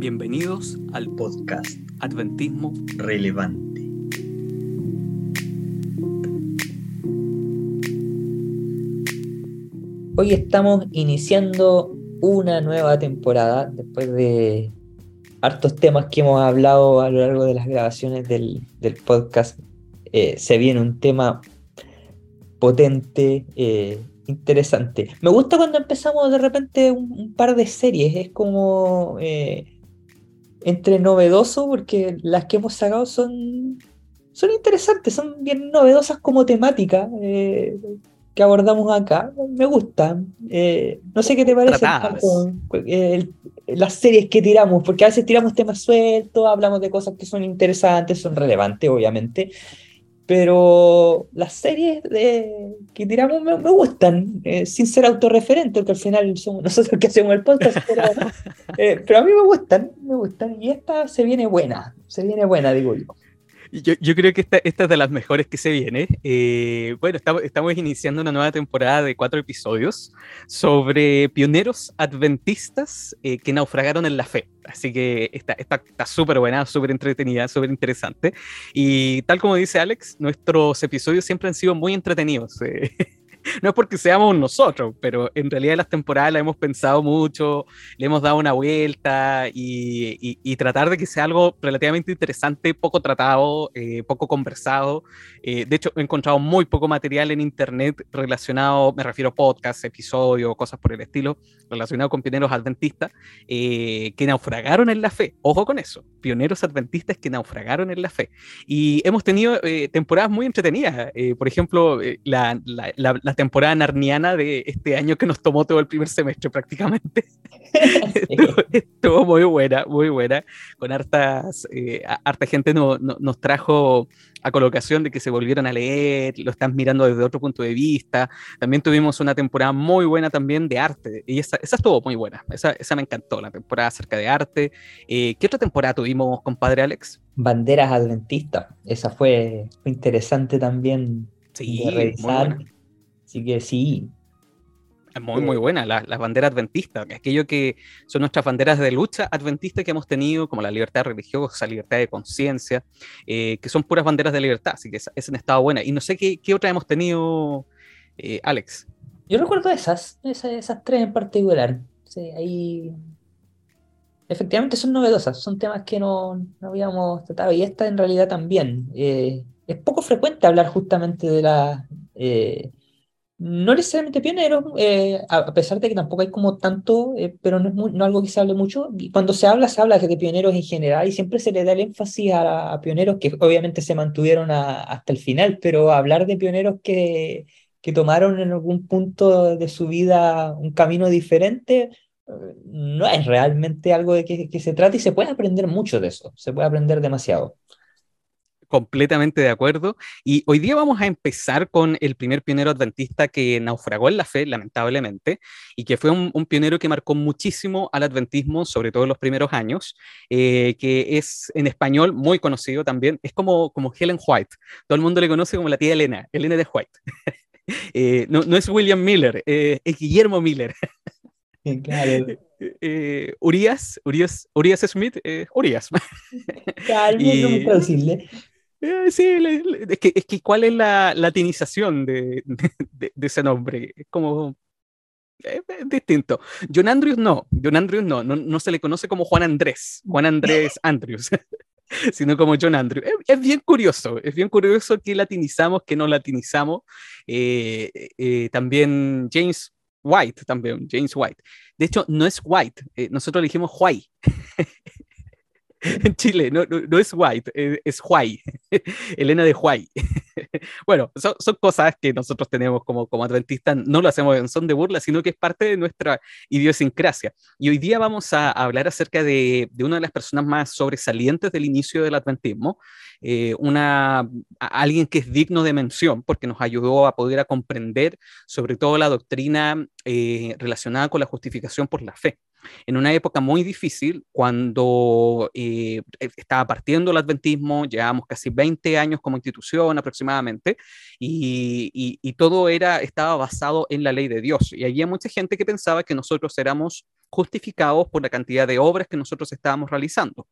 Bienvenidos al podcast Adventismo Relevante. Hoy estamos iniciando una nueva temporada después de hartos temas que hemos hablado a lo largo de las grabaciones del, podcast. Eh, se viene un tema potente, eh, interesante. Me gusta cuando empezamos de repente un, par de series, es como eh, entre novedoso porque las que hemos sacado son, son interesantes, son bien novedosas como temática que abordamos acá. Me gustan. no sé qué te parece las series que tiramos, porque a veces tiramos temas sueltos, hablamos de cosas que son interesantes, son relevantes, obviamente, pero las series de, que tiramos me, gustan, eh, sin ser autorreferente, porque al final somos nosotros que hacemos el podcast, pero, eh, pero a mí me gustan, me gustan, y esta se viene buena, se viene buena, digo yo. Yo, creo que esta, es de las mejores que se viene. Eh, bueno, estamos, estamos, iniciando una nueva temporada de cuatro episodios sobre pioneros adventistas eh, que naufragaron en la fe. Así que está súper buena, súper entretenida, súper interesante. Y tal como dice Alex, nuestros episodios siempre han sido muy entretenidos. Eh. no es porque seamos nosotros, pero en realidad las temporadas hemos pensado mucho, le hemos dado una vuelta y, tratar de que sea algo relativamente interesante, poco tratado, eh, poco conversado. Eh, de hecho, he encontrado muy poco material en internet relacionado, me refiero a podcasts, episodios, cosas por el estilo, relacionado con pioneros adventistas eh, que naufragaron en la fe. Ojo con eso, pioneros adventistas que naufragaron en la fe. Y hemos tenido temporadas muy entretenidas. por ejemplo, la, la la temporada narniana de este año que nos tomó todo el primer semestre prácticamente. estuvo, muy buena, muy buena. Con hartas, eh, harta gente no, nos trajo a colocación de que se volvieron a leer, lo están mirando desde otro punto de vista. También tuvimos una temporada muy buena también de arte, y esa, esa estuvo muy buena, esa, esa, me encantó, la temporada acerca de arte. Eh, ¿Qué otra temporada tuvimos, compadre Alex? Banderas adventistas, esa fue, interesante también sí, de revisar. Así que sí. Es muy, muy buena, la, las banderas adventistas, aquello que son nuestras banderas de lucha adventistas que hemos tenido, como la libertad religiosa, la libertad de conciencia, eh, que son puras banderas de libertad, así que esa, han estado buena. Y no sé qué, qué otra hemos tenido, eh, Alex. Yo recuerdo esas, esas, esas tres en particular. Sí, ahí efectivamente son novedosas, son temas que no, no habíamos tratado y esta en realidad también. Eh, es poco frecuente hablar justamente de la no necesariamente pioneros, eh, a pesar de que tampoco hay como tanto, eh, pero no es no algo que se hable mucho. Y cuando se habla, se habla de pioneros en general y siempre se le da el énfasis a, pioneros que obviamente se mantuvieron hasta el final, pero hablar de pioneros que, que tomaron en algún punto de su vida un camino diferente, eh, no es realmente algo de que, que se trata y se puede aprender mucho de eso, se puede aprender demasiado completamente de acuerdo. Y hoy día vamos a empezar con el primer pionero adventista que naufragó en la fe, lamentablemente, y que fue un, pionero que marcó muchísimo al adventismo, sobre todo en los primeros años, eh, que es en español muy conocido también. Es como, como Helen White. Todo el mundo le conoce como la tía Elena, Elena de White. Eh, no, no, es William Miller, eh, es Guillermo Miller. Claro. Urias, Urias, Urias Smith, Urias. Claro, y, me eh, sí, es, que, es que cuál es la latinización de, ese nombre. Es como es, distinto. John Andrews no, John Andrews no, no, se le conoce como Juan Andrés, Juan Andrés Andrews, sino como John Andrews. Es, bien curioso, es bien curioso que latinizamos, que no latinizamos. Eh, eh, también James White, también James White. De hecho, no es White, nosotros le dijimos White. en Chile, no, no, es White, es, Huay, Elena de Huay. bueno, son, son, cosas que nosotros tenemos como, como adventistas, no lo hacemos en son de burla, sino que es parte de nuestra idiosincrasia. Y hoy día vamos a hablar acerca de, de una de las personas más sobresalientes del inicio del adventismo, eh, una, alguien que es digno de mención porque nos ayudó a poder a comprender sobre todo la doctrina eh, relacionada con la justificación por la fe. En una época muy difícil, cuando eh, estaba partiendo el adventismo, llevábamos casi 20 años como institución aproximadamente, y, y todo era, estaba basado en la ley de Dios. Y había mucha gente que pensaba que nosotros éramos justificados por la cantidad de obras que nosotros estábamos realizando.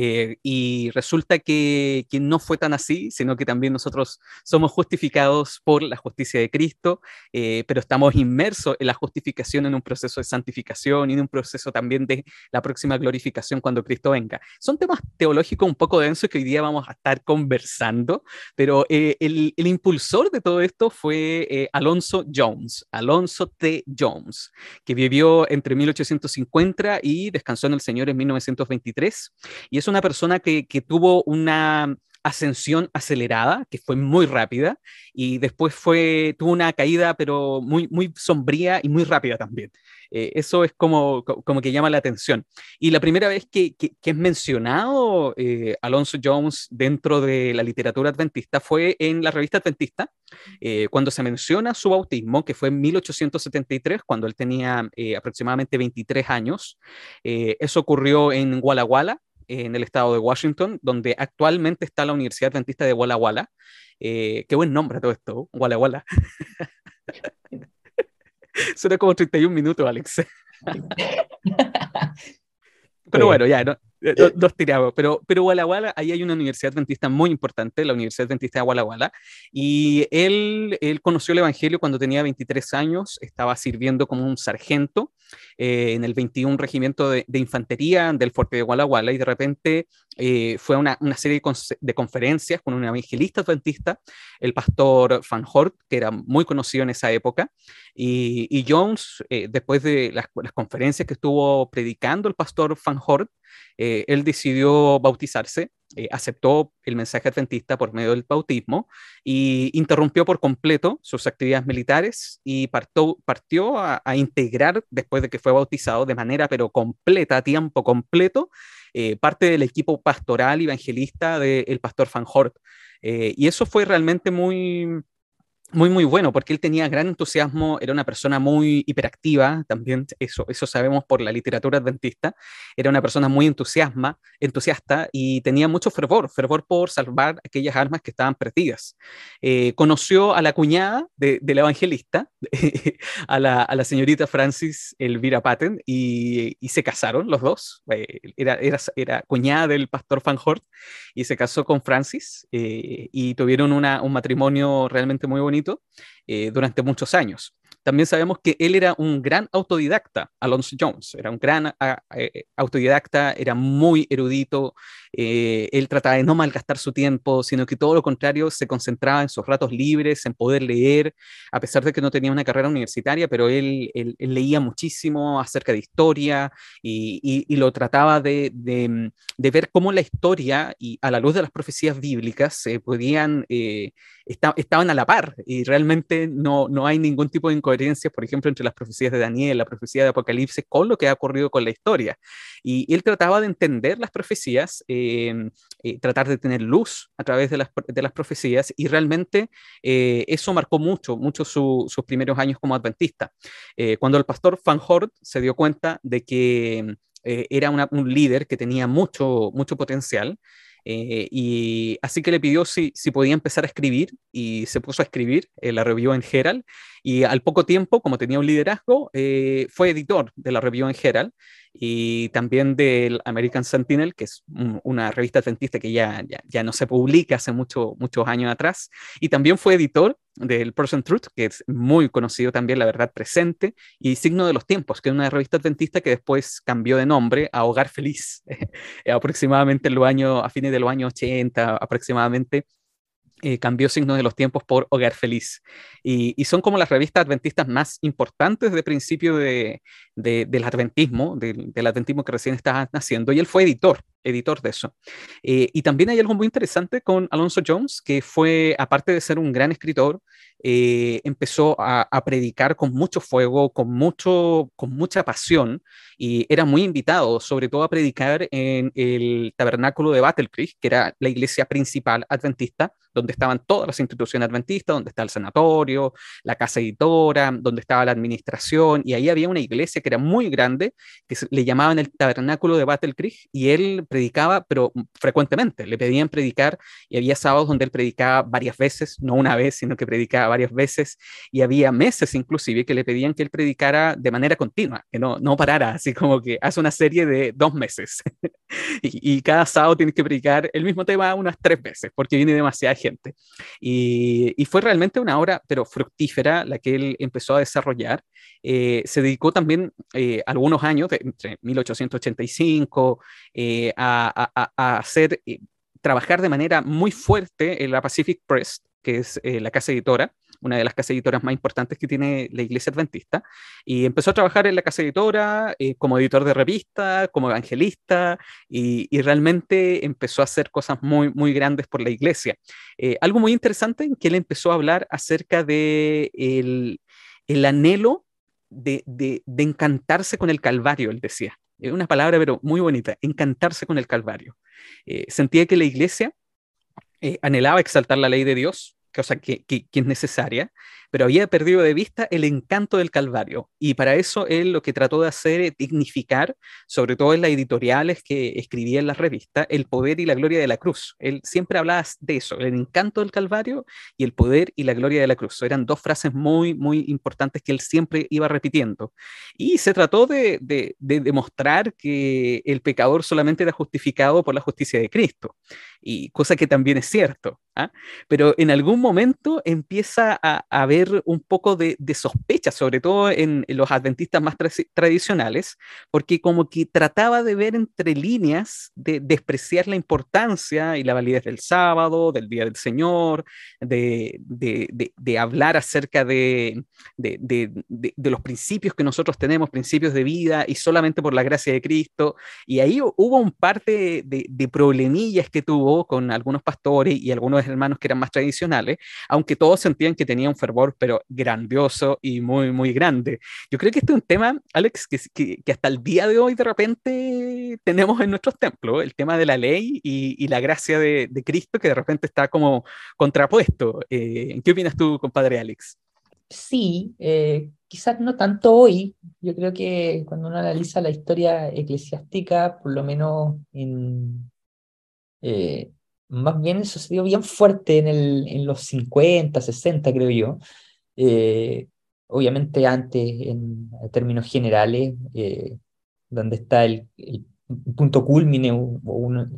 Eh, y resulta que, que, no fue tan así, sino que también nosotros somos justificados por la justicia de Cristo, eh, pero estamos inmersos en la justificación en un proceso de santificación y en un proceso también de la próxima glorificación cuando Cristo venga. Son temas teológicos un poco densos que hoy día vamos a estar conversando, pero eh, el, el, impulsor de todo esto fue Alonso Jones, Alonso T. Jones, que vivió entre 1850 y descansó en el Señor en 1923. Y es una persona que, que tuvo una ascensión acelerada, que fue muy rápida, y después fue, tuvo una caída, pero muy, muy sombría y muy rápida también. Eh, eso es como, como que llama la atención. Y la primera vez que, que, es mencionado eh, Alonso Jones dentro de la literatura adventista fue en la revista Adventista, eh, cuando se menciona su bautismo, que fue en 1873, cuando él tenía aproximadamente 23 años. eso ocurrió en Walla Walla, en el estado de Washington, donde actualmente está la Universidad Adventista de Walla Walla. Eh, qué buen nombre todo esto, Walla Walla. Suena como 31 minutos, Alex. Pero bueno, ya, no, eh, dos tirados, pero, pero Walla Walla, ahí hay una universidad adventista muy importante, la Universidad Adventista de Walla Walla, y él, él conoció el Evangelio cuando tenía 23 años, estaba sirviendo como un sargento eh, en el 21 Regimiento de, Infantería del Fuerte de Walla Walla, y de repente eh, fue a una, una, serie de, conferencias con un evangelista adventista, el pastor Van Hort, que era muy conocido en esa época, y, y Jones, después de las, las conferencias que estuvo predicando el pastor Van Hort, eh, él decidió bautizarse, eh, aceptó el mensaje adventista por medio del bautismo y interrumpió por completo sus actividades militares y partió a, integrar, después de que fue bautizado, de manera pero completa, a tiempo completo, eh, parte del equipo pastoral evangelista del pastor Van Hort. y eso fue realmente muy, muy, muy bueno, porque él tenía gran entusiasmo, era una persona muy hiperactiva, también eso, eso sabemos por la literatura adventista, era una persona muy entusiasma, entusiasta y tenía mucho fervor, fervor por salvar aquellas almas que estaban perdidas. Eh, conoció a la cuñada de, del evangelista, a, la, a, la, señorita Francis Elvira Patten, y, y se casaron los dos, eh, era, era, era, cuñada del pastor Van Hort, y se casó con Francis, eh, y tuvieron una, un matrimonio realmente muy bonito eh, durante muchos años. También sabemos que él era un gran autodidacta, Alonso Jones, era un gran eh, autodidacta, era muy erudito, eh, él trataba de no malgastar su tiempo, sino que todo lo contrario, se concentraba en sus ratos libres, en poder leer, a pesar de que no tenía una carrera universitaria, pero él, él, leía muchísimo acerca de historia y, y, lo trataba de, de, de, ver cómo la historia y a la luz de las profecías bíblicas se podían, eh, estaban a la par y realmente no, no hay ningún tipo de incoherencia, por ejemplo, entre las profecías de Daniel, la profecía de Apocalipsis, con lo que ha ocurrido con la historia. Y, él trataba de entender las profecías. Eh, eh, tratar de tener luz a través de las, de las profecías y realmente eh, eso marcó mucho, mucho sus primeros años como adventista. cuando el pastor Van Hort se dio cuenta de que era un líder que tenía mucho, mucho potencial, y así que le pidió si, si, podía empezar a escribir y se puso a escribir, la review en Herald. Y al poco tiempo, como tenía un liderazgo, fue editor de la review en Herald y también del American Sentinel, que es una revista adventista que ya, ya, ya, no se publica hace mucho, muchos años atrás, y también fue editor del Person Truth, que es muy conocido también, la verdad presente, y Signo de los Tiempos, que es una revista adventista que después cambió de nombre a Hogar Feliz, aproximadamente en los años, a fines de los años 80 aproximadamente, eh, cambió Signos de los Tiempos por Hogar Feliz. Y, son como las revistas adventistas más importantes de principio de, del adventismo, del, adventismo que recién estaba naciendo, y él fue editor, editor de eso. Eh, y también hay algo muy interesante con Alonso Jones, que fue, aparte de ser un gran escritor, eh, empezó a, predicar con mucho fuego, con, mucho, con mucha pasión, y era muy invitado, sobre todo a predicar en el tabernáculo de Battle Creek, que era la iglesia principal adventista, donde estaban todas las instituciones adventistas, donde está el sanatorio, la casa editora, donde estaba la administración, y ahí había una iglesia que era muy grande, que le llamaban el tabernáculo de Battle Creek, y él predicaba, pero frecuentemente, le pedían predicar, y había sábados donde él predicaba varias veces, no una vez, sino que predicaba varias veces, y había meses inclusive que le pedían que él predicara de manera continua, que no, no parara, así como que hace una serie de dos meses, y, y cada sábado tienes que predicar el mismo tema unas tres veces, porque viene demasiada gente. Y, y fue realmente una obra, pero fructífera, la que él empezó a desarrollar. Eh, se dedicó también eh, algunos años, entre 1885, eh, a, a, a, hacer, trabajar de manera muy fuerte en la Pacific Press, que es la casa editora, una de las casas editoras más importantes que tiene la Iglesia Adventista, y empezó a trabajar en la casa editora eh, como editor de revista, como evangelista, y, realmente empezó a hacer cosas muy, muy grandes por la Iglesia. Eh, algo muy interesante en que él empezó a hablar acerca de el, el anhelo de, de, de, encantarse con el Calvario, él decía. Es una palabra, pero muy bonita, encantarse con el Calvario. Eh, sentía que la iglesia anhelaba exaltar la ley de Dios, cosa que, que, es necesaria, pero había perdido de vista el encanto del Calvario. Y para eso él lo que trató de hacer es dignificar, sobre todo en las editoriales que escribía en la revista, el poder y la gloria de la cruz. Él siempre hablaba de eso, el encanto del Calvario y el poder y la gloria de la cruz. Eran dos frases muy, muy importantes que él siempre iba repitiendo. Y se trató de, de, de demostrar que el pecador solamente era justificado por la justicia de Cristo y cosa que también es cierto, ¿ah? pero en algún momento empieza a, haber un poco de, sospecha, sobre todo en, los adventistas más tradicionales, porque como que trataba de ver entre líneas, de despreciar la importancia y la validez del sábado, del día del Señor, de, de hablar acerca de, los principios que nosotros tenemos, principios de vida, y solamente por la gracia de Cristo, y ahí hubo un parte de problemillas que tuvo con algunos pastores y algunos hermanos que eran más tradicionales, aunque todos sentían que tenía un fervor, pero grandioso y muy, muy grande. Yo creo que este es un tema, Alex, que, que, hasta el día de hoy de repente tenemos en nuestros templos, el tema de la ley y, y la gracia de, de, Cristo, que de repente está como contrapuesto. Eh, ¿Qué opinas tú, compadre Alex? Sí, eh, quizás no tanto hoy. Yo creo que cuando uno analiza la historia eclesiástica, por lo menos en, eh, más bien sucedió bien fuerte en, el, en los 50, 60, creo yo. Eh, obviamente antes, en, términos generales, eh, donde está el, punto culmine, uno,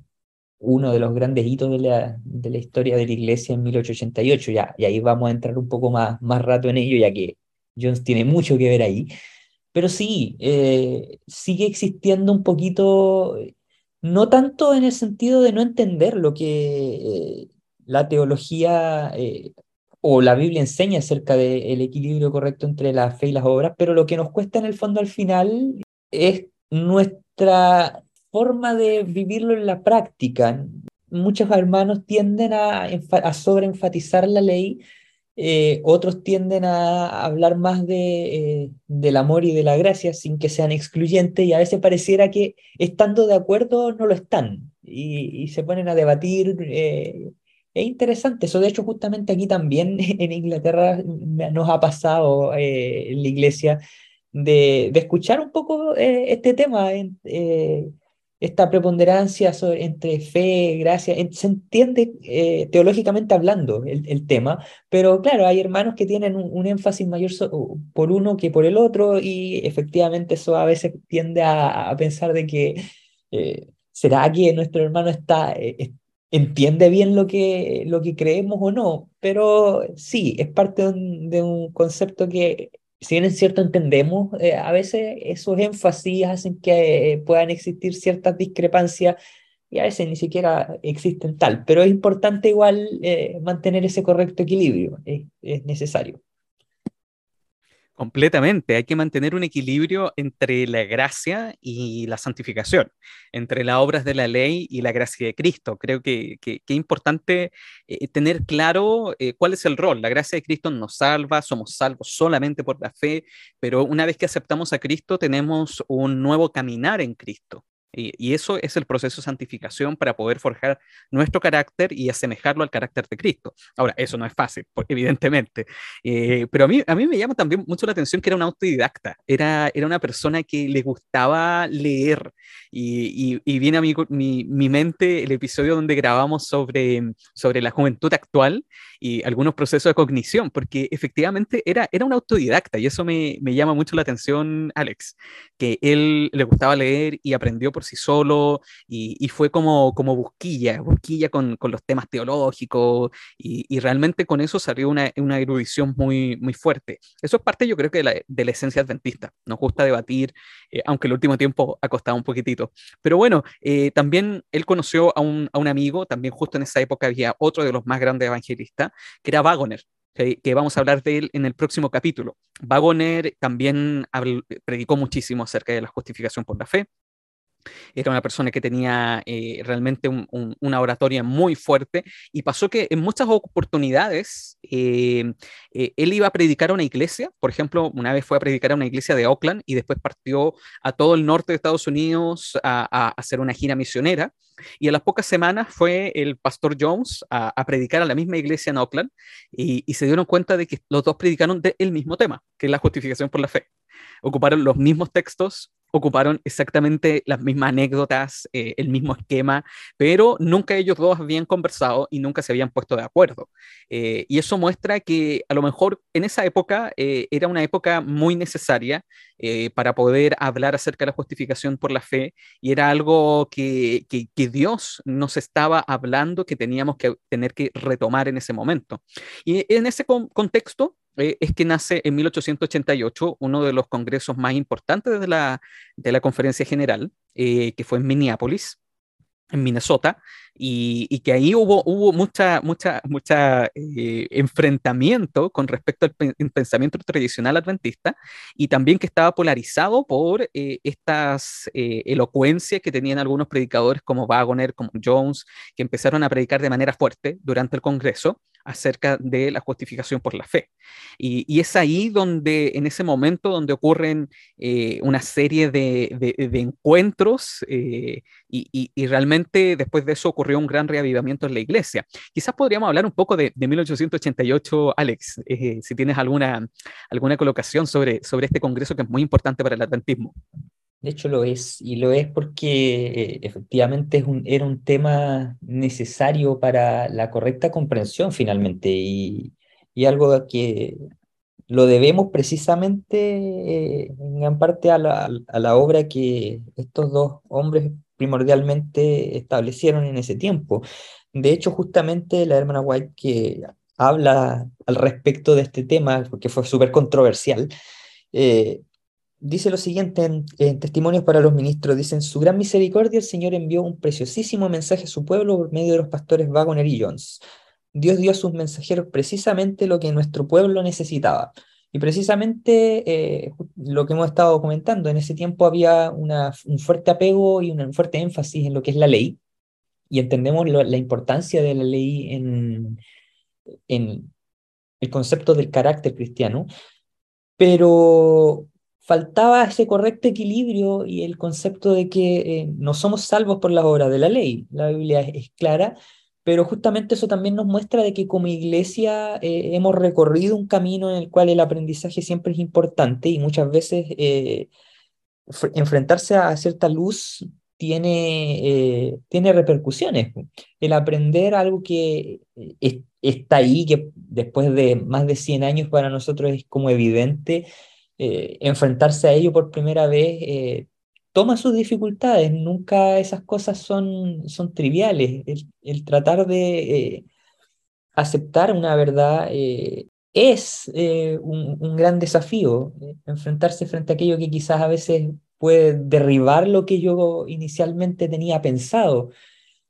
uno, de los grandes hitos de la, de la historia de la iglesia en 1888, ya, y ahí vamos a entrar un poco más, más rato en ello, ya que Jones tiene mucho que ver ahí. Pero sí, sigue existiendo un poquito no tanto en el sentido de no entender lo que eh, la teología eh, o la Biblia enseña acerca del equilibrio correcto entre la fe y las obras, pero lo que nos cuesta en el fondo al final es nuestra forma de vivirlo en la práctica. Muchos hermanos tienden a, a sobreenfatizar la ley eh, otros tienden a hablar más de, eh, del amor y de la gracia sin que sean excluyentes y a veces pareciera que estando de acuerdo no lo están y, se ponen a debatir. Eh, es interesante, eso de hecho justamente aquí también en Inglaterra nos ha pasado en la iglesia de, de escuchar un poco este tema esta preponderancia entre fe, gracia, se entiende eh, teológicamente hablando el, tema, pero claro, hay hermanos que tienen un, énfasis mayor por uno que por el otro y efectivamente eso a veces tiende a, pensar de que eh, será que nuestro hermano está... Eh, entiende bien lo que, lo que creemos o no, pero sí, es parte de un concepto que si bien es cierto, entendemos, eh, a veces esos énfasis hacen que eh, puedan existir ciertas discrepancias y a veces ni siquiera existen tal, pero es importante igual eh, mantener ese correcto equilibrio, es, es necesario. Completamente, hay que mantener un equilibrio entre la gracia y la santificación, entre las obras de la ley y la gracia de Cristo. Creo que, es importante eh, tener claro eh, cuál es el rol. La gracia de Cristo nos salva, somos salvos solamente por la fe, pero una vez que aceptamos a Cristo tenemos un nuevo caminar en Cristo. Y, eso es el proceso de santificación para poder forjar nuestro carácter y asemejarlo al carácter de Cristo. Ahora, eso no es fácil, evidentemente, eh, pero a mí, a mí me llama también mucho la atención que era un autodidacta, era, era una persona que le gustaba leer y, y, viene a mi, mi, mi, mente el episodio donde grabamos sobre, sobre la juventud actual y algunos procesos de cognición, porque efectivamente era, era un autodidacta y eso me, me llama mucho la atención, Alex, que él le gustaba leer y aprendió por sí solo y, fue como, como busquilla, busquilla con, con los temas teológicos y, y, realmente con eso salió una, una, erudición muy, muy fuerte. Eso es parte yo creo que de la, de la esencia adventista. Nos gusta debatir, eh, aunque el último tiempo ha costado un poquitito. Pero bueno, eh, también él conoció a un, a un amigo, también justo en esa época había otro de los más grandes evangelistas, que era Wagoner, que, vamos a hablar de él en el próximo capítulo. Wagoner también predicó muchísimo acerca de la justificación por la fe, era una persona que tenía eh, realmente una oratoria muy fuerte y pasó que en muchas oportunidades eh, eh, él iba a predicar a una iglesia, por ejemplo, una vez fue a predicar a una iglesia de Oakland y después partió a todo el norte de Estados Unidos a, hacer una gira misionera y a las pocas semanas fue el pastor Jones a, predicar a la misma iglesia en Oakland y, y se dieron cuenta de que los dos predicaron del mismo tema, que es la justificación por la fe. Ocuparon los mismos textos, ocuparon exactamente las mismas anécdotas, eh, el mismo esquema, pero nunca ellos dos habían conversado y nunca se habían puesto de acuerdo. Eh, y eso muestra que a lo mejor en esa época eh, era una época muy necesaria para poder hablar acerca de la justificación por la fe y era algo que, que, que Dios nos estaba hablando que teníamos que tener que retomar en ese momento. Y en ese contexto, eh, es que nace en 1888 uno de los congresos más importantes de la, de la Conferencia General, eh, que fue en Minneapolis, en Minnesota, y, que ahí hubo, hubo mucha, mucha, mucha eh, enfrentamiento con respecto al pensamiento tradicional adventista y también que estaba polarizado por estas elocuencias que tenían algunos predicadores como Wagoner, como Jones, que empezaron a predicar de manera fuerte durante el Congreso acerca de la justificación por la fe. Y, es ahí donde, en ese momento, donde ocurren eh, una serie de, encuentros eh, y, realmente después de eso ocurrió un gran reavivamiento en la iglesia. Quizás podríamos hablar un poco de, 1888, Alex, eh, si tienes alguna, alguna colocación sobre, sobre este congreso que es muy importante para el adventismo. De hecho lo es, y lo es porque eh, efectivamente es un, era un tema necesario para la correcta comprensión finalmente, y, y algo que lo debemos precisamente eh, en gran parte a la, a la obra que estos dos hombres primordialmente establecieron en ese tiempo. De hecho, justamente la hermana White que habla al respecto de este tema, porque fue súper controversial, eh, dice lo siguiente en, Testimonios para los Ministros, dicen, su gran misericordia el Señor envió un preciosísimo mensaje a su pueblo por medio de los pastores Wagner y Jones. Dios dio a sus mensajeros precisamente lo que nuestro pueblo necesitaba. Y precisamente eh, lo que hemos estado comentando, en ese tiempo había una, un fuerte apego y un fuerte énfasis en lo que es la ley, y entendemos la importancia de la ley en, en el concepto del carácter cristiano, pero faltaba ese correcto equilibrio y el concepto de que eh, no somos salvos por las obras de la ley. La Biblia es, clara, pero justamente eso también nos muestra de que como iglesia eh, hemos recorrido un camino en el cual el aprendizaje siempre es importante y muchas veces eh, enfrentarse a cierta luz tiene, tiene repercusiones. El aprender algo que está ahí, que después de más de 100 años para nosotros es como evidente, eh, enfrentarse a ello por primera vez eh, toma sus dificultades, nunca esas cosas son, son triviales. El, tratar de eh, aceptar una verdad es un, gran desafío, enfrentarse frente a aquello que quizás a veces puede derribar lo que yo inicialmente tenía pensado.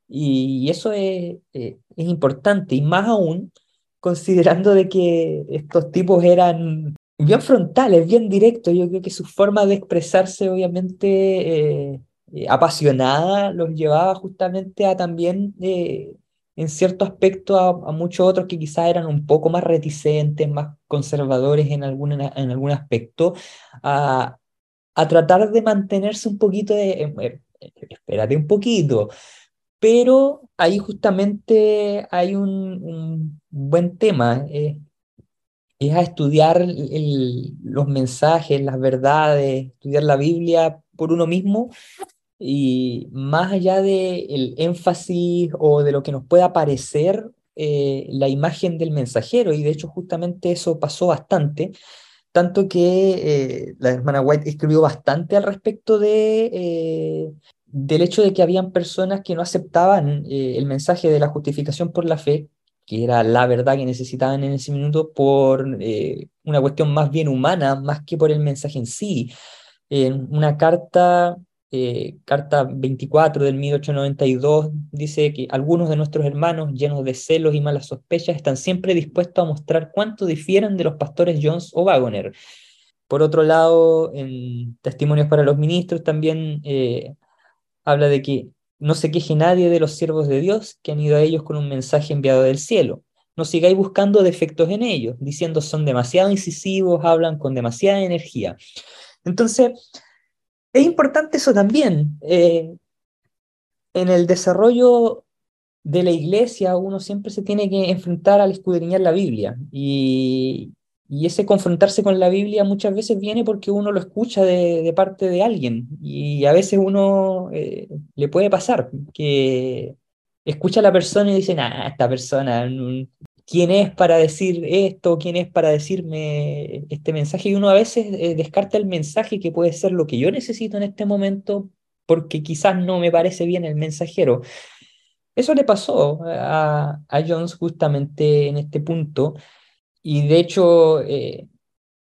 Y, eso es, es importante, y más aún considerando de que estos tipos eran bien frontales, bien directos. Yo creo que su forma de expresarse, obviamente, eh, eh, apasionada, los llevaba justamente a también, eh, en cierto aspecto, a, muchos otros que quizás eran un poco más reticentes, más conservadores en algún, en algún aspecto, a, a tratar de mantenerse un poquito de, espérate un poquito, pero ahí justamente hay un, buen tema es a estudiar los mensajes, las verdades, estudiar la Biblia por uno mismo. Y más allá del énfasis o de lo que nos pueda parecer eh, la imagen del mensajero, y de hecho justamente eso pasó bastante, tanto que eh, la hermana White escribió bastante al respecto de, eh, del hecho de que habían personas que no aceptaban el mensaje de la justificación por la fe, que era la verdad que necesitaban en ese minuto por eh, una cuestión más bien humana, más que por el mensaje en sí. En una carta, eh, carta 24 del 1892, dice que algunos de nuestros hermanos, llenos de celos y malas sospechas, están siempre dispuestos a mostrar cuánto difieren de los pastores Jones o Wagoner. Por otro lado, en Testimonios para los Ministros también eh, habla de que no se queje nadie de los siervos de Dios que han ido a ellos con un mensaje enviado del cielo. No sigáis buscando defectos en ellos, diciendo son demasiado incisivos, hablan con demasiada energía. Entonces, es importante eso también. Eh, en el desarrollo de la iglesia uno siempre se tiene que enfrentar al escudriñar la Biblia y, y ese confrontarse con la Biblia muchas veces viene porque uno lo escucha de, parte de alguien y a veces uno eh, le puede pasar que escucha a la persona y dice, ah, esta persona, ¿quién es para decir esto? ¿Quién es para decirme este mensaje? Y uno a veces eh, descarta el mensaje que puede ser lo que yo necesito en este momento porque quizás no me parece bien el mensajero. Eso le pasó a, a Jones justamente en este punto. Y de hecho, eh,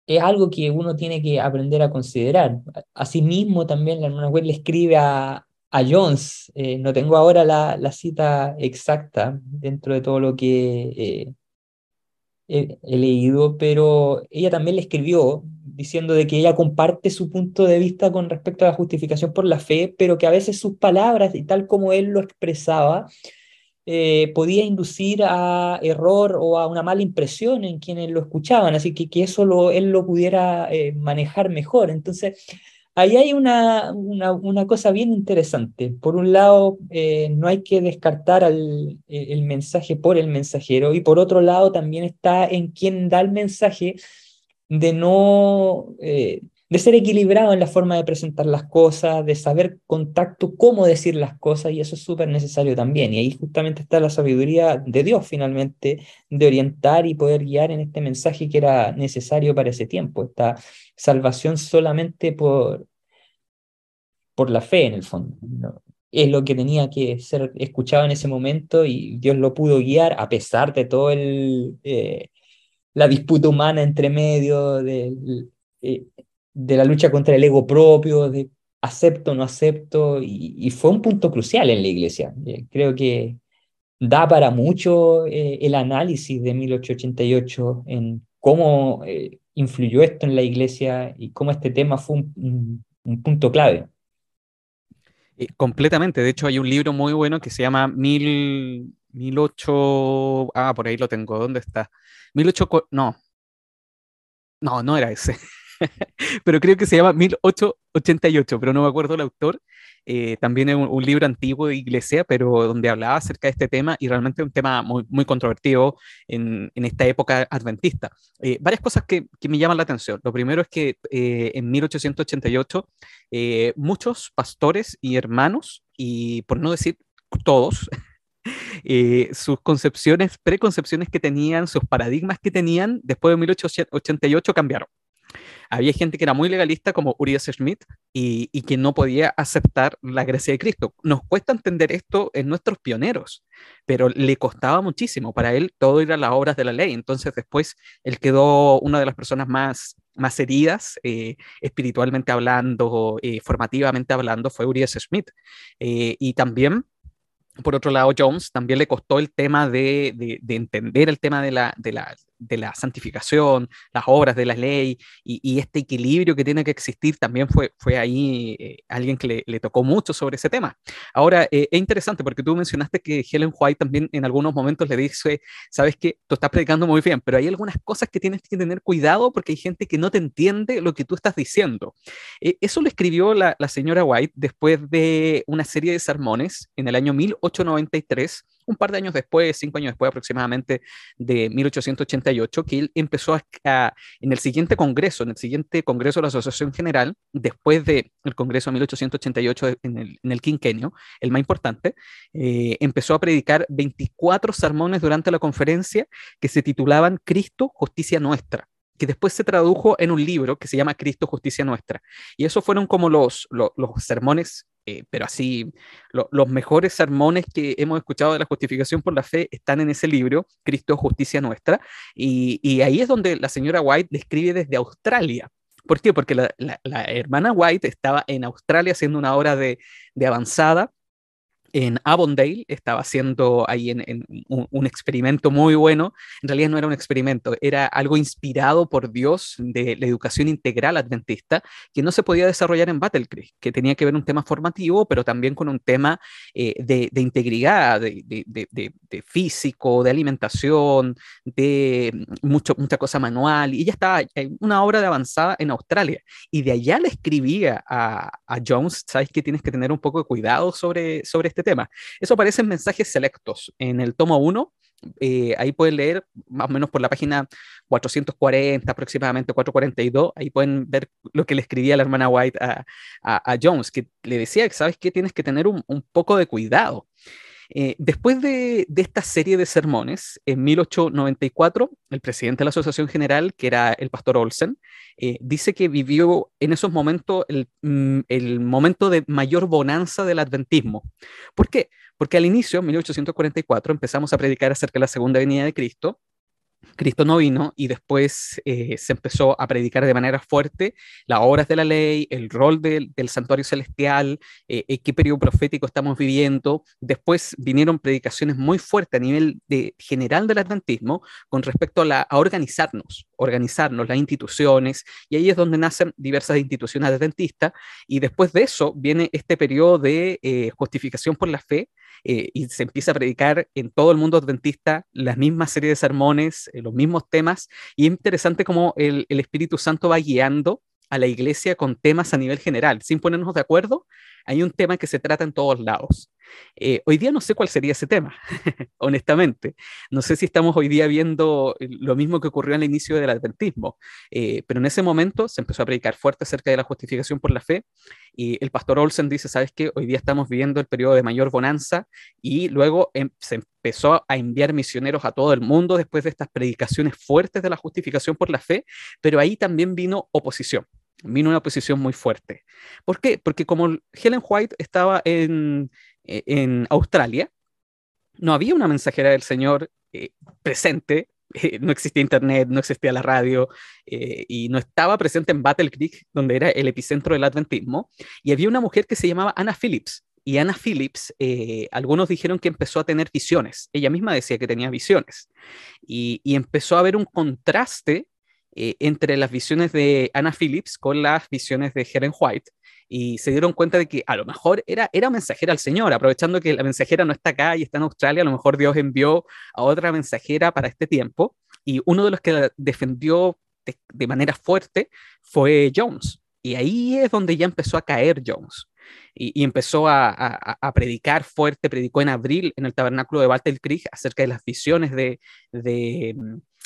es algo que uno tiene que aprender a considerar. Asimismo, también la hermana web le escribe a, a Jones, eh, no tengo ahora la, la, cita exacta dentro de todo lo que eh, he, leído, pero ella también le escribió diciendo de que ella comparte su punto de vista con respecto a la justificación por la fe, pero que a veces sus palabras y tal como él lo expresaba, eh, podía inducir a error o a una mala impresión en quienes lo escuchaban, así que que eso él lo pudiera eh, manejar mejor. Entonces, ahí hay una, una, cosa bien interesante. Por un lado, eh, no hay que descartar al, el mensaje por el mensajero y por otro lado también está en quien da el mensaje de no de ser equilibrado en la forma de presentar las cosas, de saber contacto cómo decir las cosas, y eso es súper necesario también. Y ahí justamente está la sabiduría de Dios finalmente, de orientar y poder guiar en este mensaje que era necesario para ese tiempo, esta salvación solamente por, por la fe en el fondo. Es lo que tenía que ser escuchado en ese momento y Dios lo pudo guiar a pesar de todo el... Eh, la disputa humana entre medio, del, eh, de la lucha contra el ego propio, de acepto no acepto, y, fue un punto crucial en la iglesia. Eh, creo que da para mucho eh, el análisis de 1888 en cómo eh, influyó esto en la iglesia y cómo este tema fue un, punto clave. completamente, de hecho hay un libro muy bueno que se llama Mil, 1008, ah, por ahí lo tengo, ¿dónde está? 1008, no, no, no era ese. pero creo que se llama 1888, pero no me acuerdo el autor. Eh, también es un, libro antiguo de Iglesia, pero donde hablaba acerca de este tema y realmente un tema muy, muy controvertido en, en esta época adventista. Eh, varias cosas que, que, me llaman la atención. Lo primero es que eh, en 1888 muchos pastores y hermanos, y por no decir todos, sus concepciones, preconcepciones que tenían, sus paradigmas que tenían después de 1888 cambiaron había gente que era muy legalista como Urias Smith y, que no podía aceptar la gracia de Cristo. Nos cuesta entender esto en nuestros pioneros, pero le costaba muchísimo. Para él todo era las obras de la ley. Entonces después él quedó una de las personas más más heridas, eh, espiritualmente hablando, eh, formativamente hablando, fue Urias Smith. Eh, y también por otro lado, Jones también le costó el tema de, de, entender el tema de la, de la, la santificación, las obras de la ley y, este equilibrio que tiene que existir, también fue, fue ahí eh, alguien que le, tocó mucho sobre ese tema. Ahora, eh, es interesante porque tú mencionaste que Helen White también en algunos momentos le dice, sabes que tú estás predicando muy bien, pero hay algunas cosas que tienes que tener cuidado porque hay gente que no te entiende lo que tú estás diciendo. eso lo escribió la, la señora White después de una serie de sermones en el año 1893 un par de años después, cinco años después aproximadamente de 1888, que él empezó a, en el siguiente congreso, en el siguiente congreso de la Asociación General, después del congreso de 1888 en el, en el quinquenio, el más importante, eh, empezó a predicar 24 sermones durante la conferencia que se titulaban Cristo, Justicia Nuestra que después se tradujo en un libro que se llama Cristo, Justicia Nuestra. Y esos fueron como los, los sermones eh, pero así, los mejores sermones que hemos escuchado de la justificación por la fe están en ese libro, Cristo, Justicia Nuestra, y, ahí es donde la señora White describe desde Australia. ¿Por qué? Porque la, hermana White estaba en Australia haciendo una obra de, de avanzada en Avondale, estaba haciendo ahí en, un, experimento muy bueno. En realidad no era un experimento, era algo inspirado por Dios de la educación integral adventista que no se podía desarrollar en Battle Creek, que tenía que ver un tema formativo, pero también con un tema eh, de, integridad, de, físico, de alimentación, de mucho, mucha cosa manual. Y ella estaba en una obra de avanzada en Australia. Y de allá le escribía a, a Jones, sabes que tienes que tener un poco de cuidado sobre, sobre este tema. Eso aparece en mensajes selectos en el tomo 1. Eh, ahí pueden leer más o menos por la página 440, aproximadamente 442. Ahí pueden ver lo que le escribía la hermana White a, a, Jones, que le decía ¿sabes qué? Tienes que tener un, un poco de cuidado. Eh, después de, esta serie de sermones, en 1894, el presidente de la Asociación General, que era el pastor Olsen, eh, dice que vivió en esos momentos mm, el, momento de mayor bonanza del adventismo. ¿Por qué? Porque al inicio, en 1844, empezamos a predicar acerca de la segunda venida de Cristo Cristo no vino y después eh, se empezó a predicar de manera fuerte las obras de la ley, el rol del, santuario celestial, eh, eh, qué periodo profético estamos viviendo. Después vinieron predicaciones muy fuertes a nivel de, general del adventismo con respecto a, la, organizarnos, organizarnos, las instituciones, y ahí es donde nacen diversas instituciones adventistas. Y después de eso viene este periodo de justificación por la fe, eh, y se empieza a predicar en todo el mundo adventista las mismas series de sermones, eh, los mismos temas, y es interesante cómo el, el Espíritu Santo va guiando a la iglesia con temas a nivel general, sin ponernos de acuerdo, hay un tema que se trata en todos lados. Eh, hoy día no sé cuál sería ese tema, honestamente. No sé si estamos hoy día viendo lo mismo que ocurrió al inicio del adventismo, eh, pero en ese momento se empezó a predicar fuerte acerca de la justificación por la fe y el pastor Olsen dice, ¿sabes qué? Hoy día estamos viviendo el periodo de mayor bonanza y luego em, se empezó a enviar misioneros a todo el mundo después de estas predicaciones fuertes de la justificación por la fe, pero ahí también vino oposición vino una oposición muy fuerte. ¿Por qué? Porque como Helen White estaba en, e, en Australia, no había una mensajera del Señor eh, presente, eh, no existía internet, no existía la radio, eh, y no estaba presente en Battle Creek, donde era el epicentro del adventismo, y había una mujer que se llamaba Anna Phillips. Y Anna Phillips, algunos dijeron que empezó a tener visiones. Ella misma decía que tenía visiones. Y, y empezó a haber un contraste eh, entre las visiones de Anna Phillips con las visiones de Helen White y se dieron cuenta de que a lo mejor era, era mensajera al Señor, aprovechando que la mensajera no está acá y está en Australia, a lo mejor Dios envió a otra mensajera para este tiempo y uno de los que la defendió de, manera fuerte fue Jones. Y ahí es donde ya empezó a caer Jones. Y, empezó a, predicar fuerte, predicó en abril en el tabernáculo de Battle Creek acerca de las visiones de, de,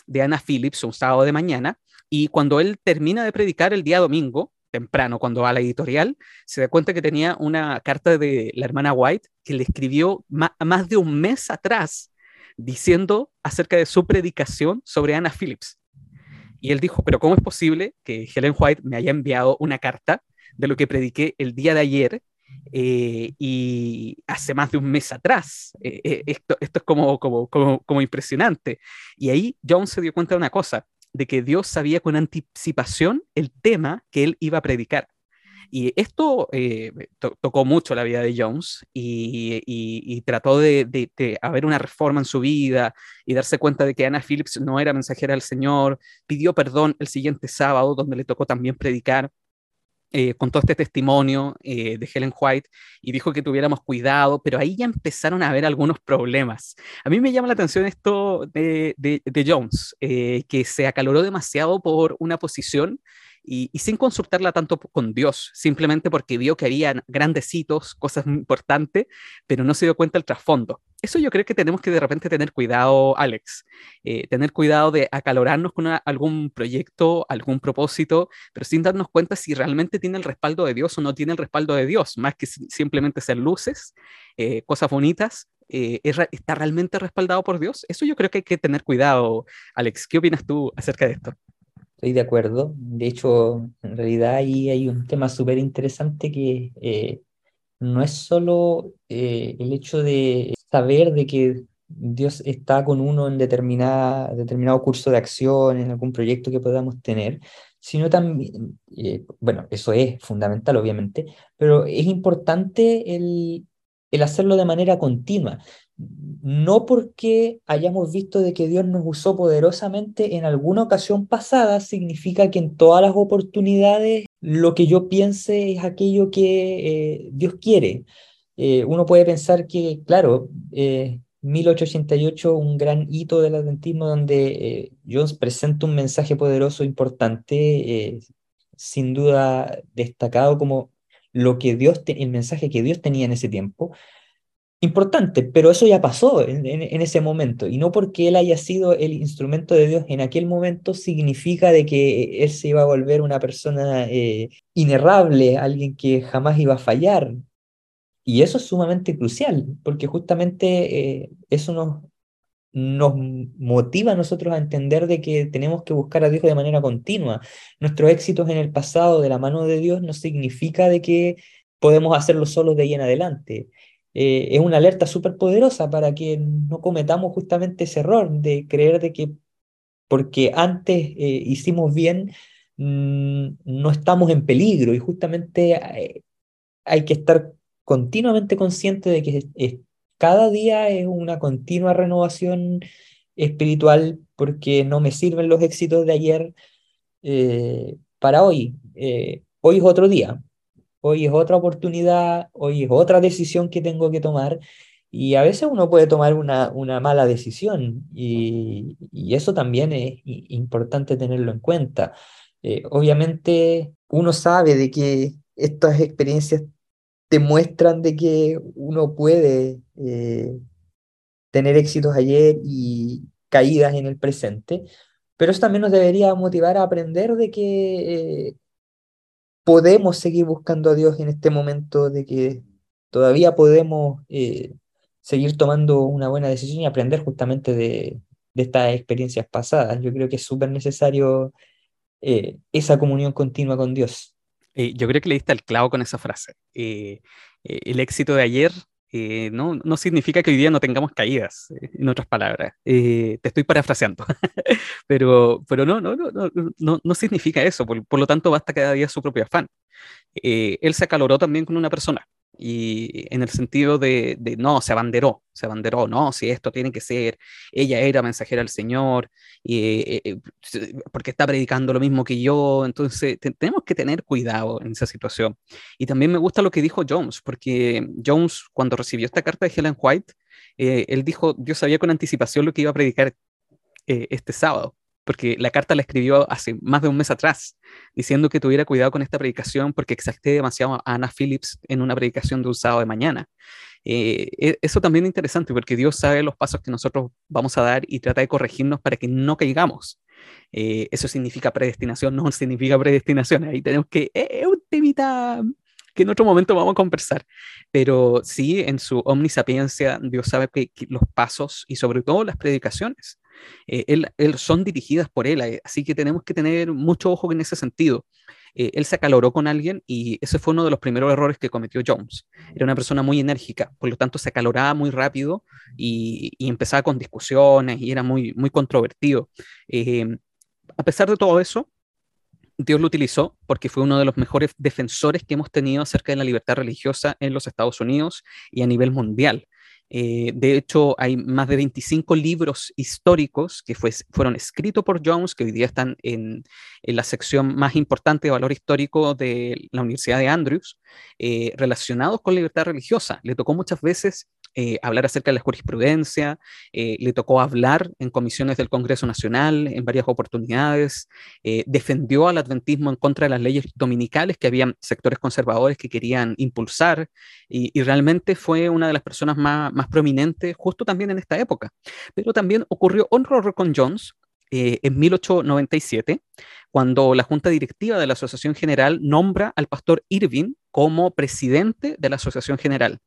de Anna Phillips un sábado de mañana y cuando él termina de predicar el día domingo, temprano, cuando va a la editorial, se da cuenta que tenía una carta de la hermana White que le escribió más de un mes atrás diciendo acerca de su predicación sobre Anna Phillips. Y él dijo, pero ¿cómo es posible que Helen White me haya enviado una carta de lo que prediqué el día de ayer eh, y hace más de un mes atrás. Eh, eh, esto, esto es como, como, como, impresionante. Y ahí John se dio cuenta de una cosa, de que Dios sabía con anticipación el tema que él iba a predicar. Y esto eh, tocó mucho la vida de Jones y, trató de, de, haber una reforma en su vida y darse cuenta de que Anna Phillips no era mensajera del Señor. Pidió perdón el siguiente sábado, donde le tocó también predicar. Eh, con todo este testimonio eh, de Helen White y dijo que tuviéramos cuidado, pero ahí ya empezaron a haber algunos problemas. A mí me llama la atención esto de, de, Jones, que se acaloró demasiado por una posición y, sin consultarla tanto con Dios, simplemente porque vio que había grandes hitos, cosas importantes, pero no se dio cuenta del trasfondo. Eso yo creo que tenemos que de repente tener cuidado, Alex, eh, tener cuidado de acalorarnos con algún proyecto, algún propósito, pero sin darnos cuenta si realmente tiene el respaldo de Dios o no tiene el respaldo de Dios, más que simplemente ser luces, eh, cosas bonitas, eh, ¿está realmente respaldado por Dios? Eso yo creo que hay que tener cuidado, Alex. ¿Qué opinas tú acerca de esto? Estoy de acuerdo. De hecho, en realidad ahí hay un tema súper interesante que eh, no es solo eh, el hecho de saber de que Dios está con uno en determinada, determinado curso de acción, en algún proyecto que podamos tener, sino también, eh, bueno, eso es fundamental, obviamente, pero es importante el, el hacerlo de manera continua no porque hayamos visto de que Dios nos usó poderosamente en alguna ocasión pasada, significa que en todas las oportunidades lo que yo piense es aquello que eh, Dios quiere. Eh, uno puede pensar que, claro, 1888, eh, un gran hito del adventismo donde Dios presenta un mensaje poderoso, importante, sin duda destacado como lo que Dios, el mensaje que Dios tenía en ese tiempo, importante, pero eso ya pasó en, ese momento, y no porque él haya sido el instrumento de Dios en aquel momento significa de que él se iba a volver una persona eh, inerrable, alguien que jamás iba a fallar. Y eso es sumamente crucial, porque justamente eh, eso nos, nos motiva a nosotros a entender de que tenemos que buscar a Dios de manera continua. Nuestros éxitos en el pasado de la mano de Dios no significa de que podemos hacerlo solos de ahí en adelante. Eh, es una alerta súper poderosa para que no cometamos justamente ese error de creer de que porque antes eh, hicimos bien, mm, no estamos en peligro y justamente hay, hay que estar continuamente consciente de que cada día es una continua renovación espiritual porque no me sirven los éxitos de ayer eh, para hoy. hoy es otro día, hoy es otra oportunidad, hoy es otra decisión que tengo que tomar. Y a veces uno puede tomar una, una mala decisión y, eso también es importante tenerlo en cuenta. Eh, obviamente uno sabe de que estas experiencias demuestran de que uno puede eh, tener éxitos ayer y caídas en el presente, pero eso también nos debería motivar a aprender de que eh, podemos seguir buscando a Dios en este momento, de que todavía podemos eh, seguir tomando una buena decisión y aprender justamente de, estas experiencias pasadas. Yo creo que es súper necesario eh, esa comunión continua con Dios. Eh, yo creo que le diste al clavo con esa frase. el éxito de ayer eh, no, no, significa que hoy día no tengamos caídas, eh, en otras palabras. Eh, te estoy parafraseando, pero, pero no, no, no, no, no significa eso, por, por, lo tanto basta cada día su propio afán. él se acaloró también con una persona, y en el sentido de, no, se abanderó, se abanderó, no, si esto tiene que ser, ella era mensajera del Señor, y, eh, eh, porque está predicando lo mismo que yo, entonces tenemos que tener cuidado en esa situación. Y también me gusta lo que dijo Jones, porque Jones cuando recibió esta carta de Helen White, eh, él dijo, yo sabía con anticipación lo que iba a predicar este sábado porque la carta la escribió hace más de un mes atrás, diciendo que tuviera cuidado con esta predicación porque exalté demasiado a Ana Phillips en una predicación de un sábado de mañana. Eh, e, eso también es interesante porque Dios sabe los pasos que nosotros vamos a dar y trata de corregirnos para que no caigamos. Eh, eso significa predestinación, no significa predestinación. Ahí tenemos que, eh, es que en otro momento vamos a conversar. Pero sí, en su omnisapiencia, Dios sabe que los pasos y sobre todo las predicaciones eh, él, son dirigidas por él, eh, así que tenemos que tener mucho ojo en ese sentido. Eh, él se acaloró con alguien y ese fue uno de los primeros errores que cometió Jones. Era una persona muy enérgica, por lo tanto se acaloraba muy rápido y, empezaba con discusiones y era muy, muy controvertido. a pesar de todo eso, Dios lo utilizó porque fue uno de los mejores defensores que hemos tenido acerca de la libertad religiosa en los Estados Unidos y a nivel mundial. Eh, de hecho, hay más de 25 libros históricos que fueron escritos por Jones, que hoy día están en, la sección más importante de valor histórico de la Universidad de Andrews, eh, relacionados con libertad religiosa. Le tocó muchas veces eh, hablar acerca de la jurisprudencia, eh, le tocó hablar en comisiones del Congreso Nacional en varias oportunidades, eh, defendió al adventismo en contra de las leyes dominicales que habían sectores conservadores que querían impulsar y, realmente fue una de las personas más, prominentes justo también en esta época. Pero también ocurrió un horror con Jones en 1897, cuando la Junta Directiva de la Asociación General nombra al pastor Irving como presidente de la Asociación General.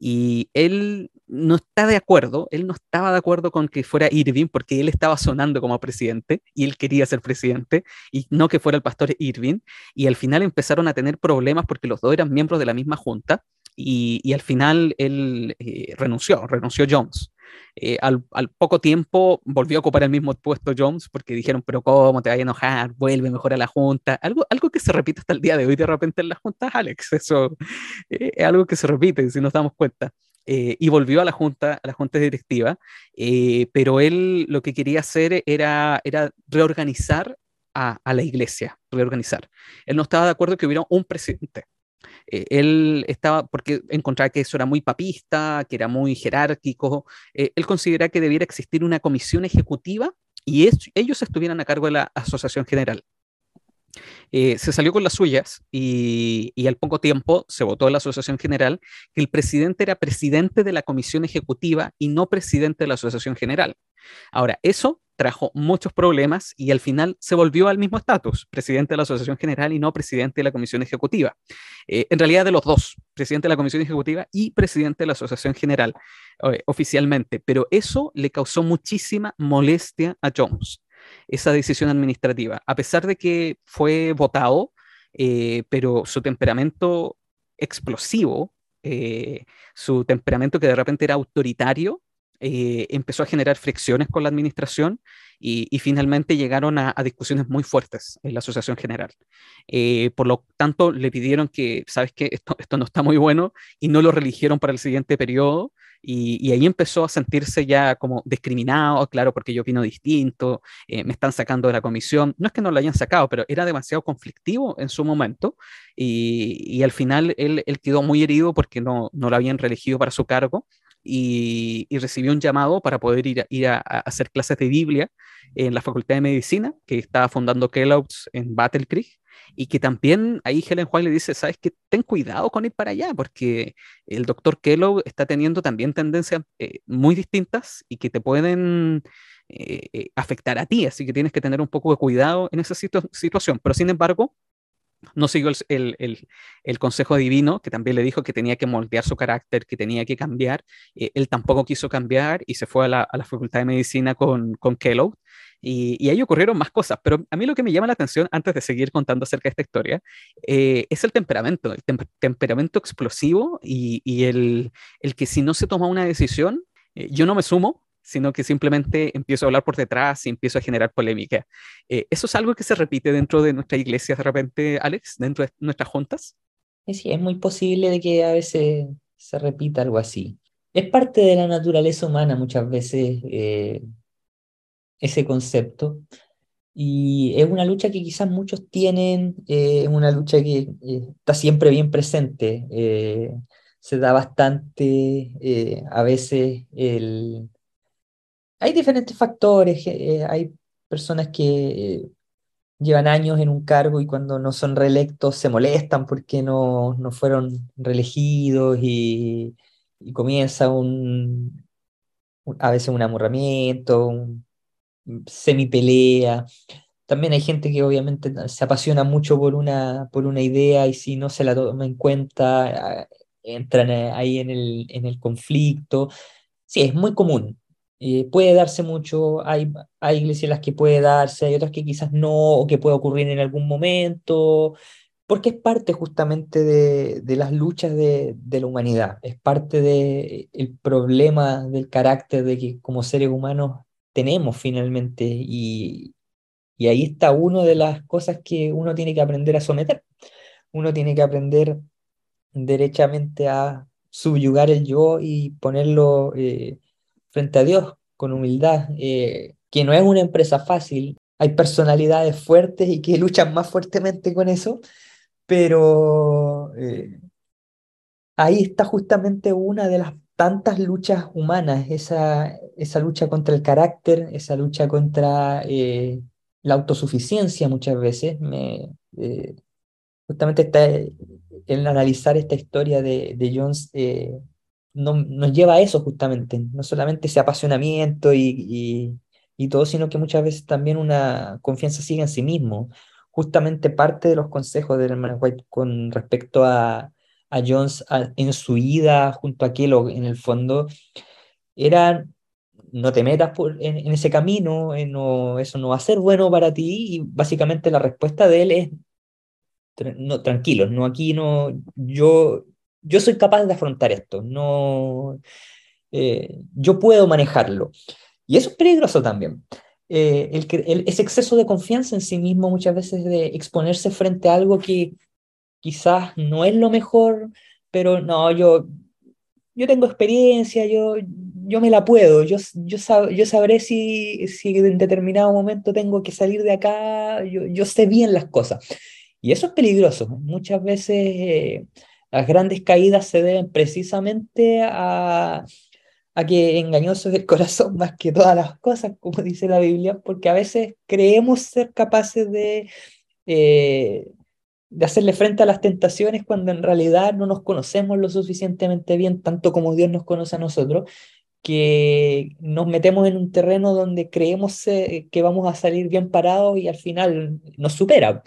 Y él no está de acuerdo, él no estaba de acuerdo con que fuera Irving porque él estaba sonando como presidente y él quería ser presidente y no que fuera el pastor Irving. Y al final empezaron a tener problemas porque los dos eran miembros de la misma junta y, al final él eh, renunció, renunció Jones. Eh, al, poco tiempo volvió a ocupar el mismo puesto Jones porque dijeron, pero ¿cómo te vas a enojar? Vuelve mejor a la Junta. Algo, algo que se repite hasta el día de hoy de repente en las juntas, Alex. Eso eh, es algo que se repite si nos damos cuenta. y volvió a la junta, a la junta directiva, pero él lo que quería hacer era, era reorganizar a, a la iglesia, reorganizar. Él no estaba de acuerdo que hubiera un presidente. Eh, él estaba, porque encontraba que eso era muy papista, que era muy jerárquico, eh, él consideraba que debiera existir una comisión ejecutiva y ellos estuvieran a cargo de la Asociación General. Eh, se salió con las suyas y, y, al poco tiempo se votó en la Asociación General que el presidente era presidente de la Comisión Ejecutiva y no presidente de la Asociación General. Ahora, eso trajo muchos problemas y al final se volvió al mismo estatus, presidente de la Asociación General y no presidente de la Comisión Ejecutiva. Eh, en realidad de los dos, presidente de la Comisión Ejecutiva y presidente de la Asociación General eh, oficialmente, pero eso le causó muchísima molestia a Jones, esa decisión administrativa, a pesar de que fue votado, eh, pero su temperamento explosivo, su temperamento que de repente era autoritario, eh, empezó a generar fricciones con la administración y, finalmente llegaron a, discusiones muy fuertes en la Asociación General. Eh, por lo tanto, le pidieron que, sabes que esto, no está muy bueno y no lo religieron para el siguiente periodo. Y, ahí empezó a sentirse ya como discriminado, claro, porque yo opino distinto, eh, me están sacando de la comisión. No es que no lo hayan sacado, pero era demasiado conflictivo en su momento y, al final él, él, quedó muy herido porque no, no lo habían reelegido para su cargo y, recibió un llamado para poder ir, a, hacer clases de Biblia en la Facultad de Medicina que estaba fundando Kellogg's en Battle Creek y que también ahí Helen White le dice, sabes que ten cuidado con ir para allá porque el doctor Kellogg está teniendo también tendencias eh, muy distintas y que te pueden eh, eh, afectar a ti, así que tienes que tener un poco de cuidado en esa situación, pero sin embargo no siguió el, consejo divino, que también le dijo que tenía que moldear su carácter, que tenía que cambiar. Eh, él tampoco quiso cambiar y se fue a la, Facultad de Medicina con, con Kellogg. Y, ahí ocurrieron más cosas, pero a mí lo que me llama la atención, antes de seguir contando acerca de esta historia, eh, es el temperamento, el temperamento explosivo y, el, que si no se toma una decisión, eh, yo no me sumo, sino que simplemente empiezo a hablar por detrás y empiezo a generar polémica. Eh, ¿Eso es algo que se repite dentro de nuestra iglesia de repente, Alex, dentro de nuestras juntas? Sí, es muy posible de que a veces se repita algo así. Es parte de la naturaleza humana muchas veces eh, ese concepto. Y es una lucha que quizás muchos tienen, eh, es una lucha que está siempre bien presente. se da bastante a veces el, hay diferentes factores, eh, hay personas que llevan años en un cargo y cuando no son reelectos se molestan porque no, no fueron reelegidos y, comienza un, a veces un amurramiento, un semipelea. También hay gente que obviamente se apasiona mucho por una, por una idea y si no se la toma en cuenta, entran ahí en el, en el conflicto. Sí, es muy común. Eh, puede darse mucho, hay, hay iglesias en las que puede darse, hay otras que quizás no, o que puede ocurrir en algún momento, porque es parte justamente de, de las luchas de, de, la humanidad, es parte del el problema del carácter de que como seres humanos tenemos finalmente y, Y ahí está una de las cosas que uno tiene que aprender a someter. Uno tiene que aprender derechamente a subyugar el yo y ponerlo eh, frente a Dios con humildad, eh, que no es una empresa fácil. Hay personalidades fuertes y que luchan más fuertemente con eso, pero eh, ahí está justamente una de las tantas luchas humanas, esa, esa lucha contra el carácter, esa lucha contra eh, la autosuficiencia muchas veces. Eh, justamente está el analizar esta historia de, de Jones no, nos lleva a eso justamente, no solamente ese apasionamiento y, y, todo, sino que muchas veces también una confianza sigue en sí mismo. Justamente parte de los consejos de hermano White con respecto a, a Jones en su ida junto a Kellogg, en el fondo, era no te metas por, en, ese camino, eh, no, eso no va a ser bueno para ti, y básicamente la respuesta de él es, no, tranquilo, no, aquí no, yo, yo soy capaz de afrontar esto, no, eh, yo puedo manejarlo. Y eso es peligroso también. Eh, el, ese exceso de confianza en sí mismo muchas veces de exponerse frente a algo que quizás no es lo mejor, pero no, yo, yo tengo experiencia, yo, yo me la puedo, yo, yo, yo sabré si, si en determinado momento tengo que salir de acá, yo, yo sé bien las cosas. Y eso es peligroso. Muchas veces eh, las grandes caídas se deben precisamente a, que engañoso es el corazón más que todas las cosas, como dice la Biblia, porque a veces creemos ser capaces de... Eh, de hacerle frente a las tentaciones cuando en realidad no nos conocemos lo suficientemente bien, tanto como Dios nos conoce a nosotros, que nos metemos en un terreno donde creemos eh, que vamos a salir bien parados y al final nos supera.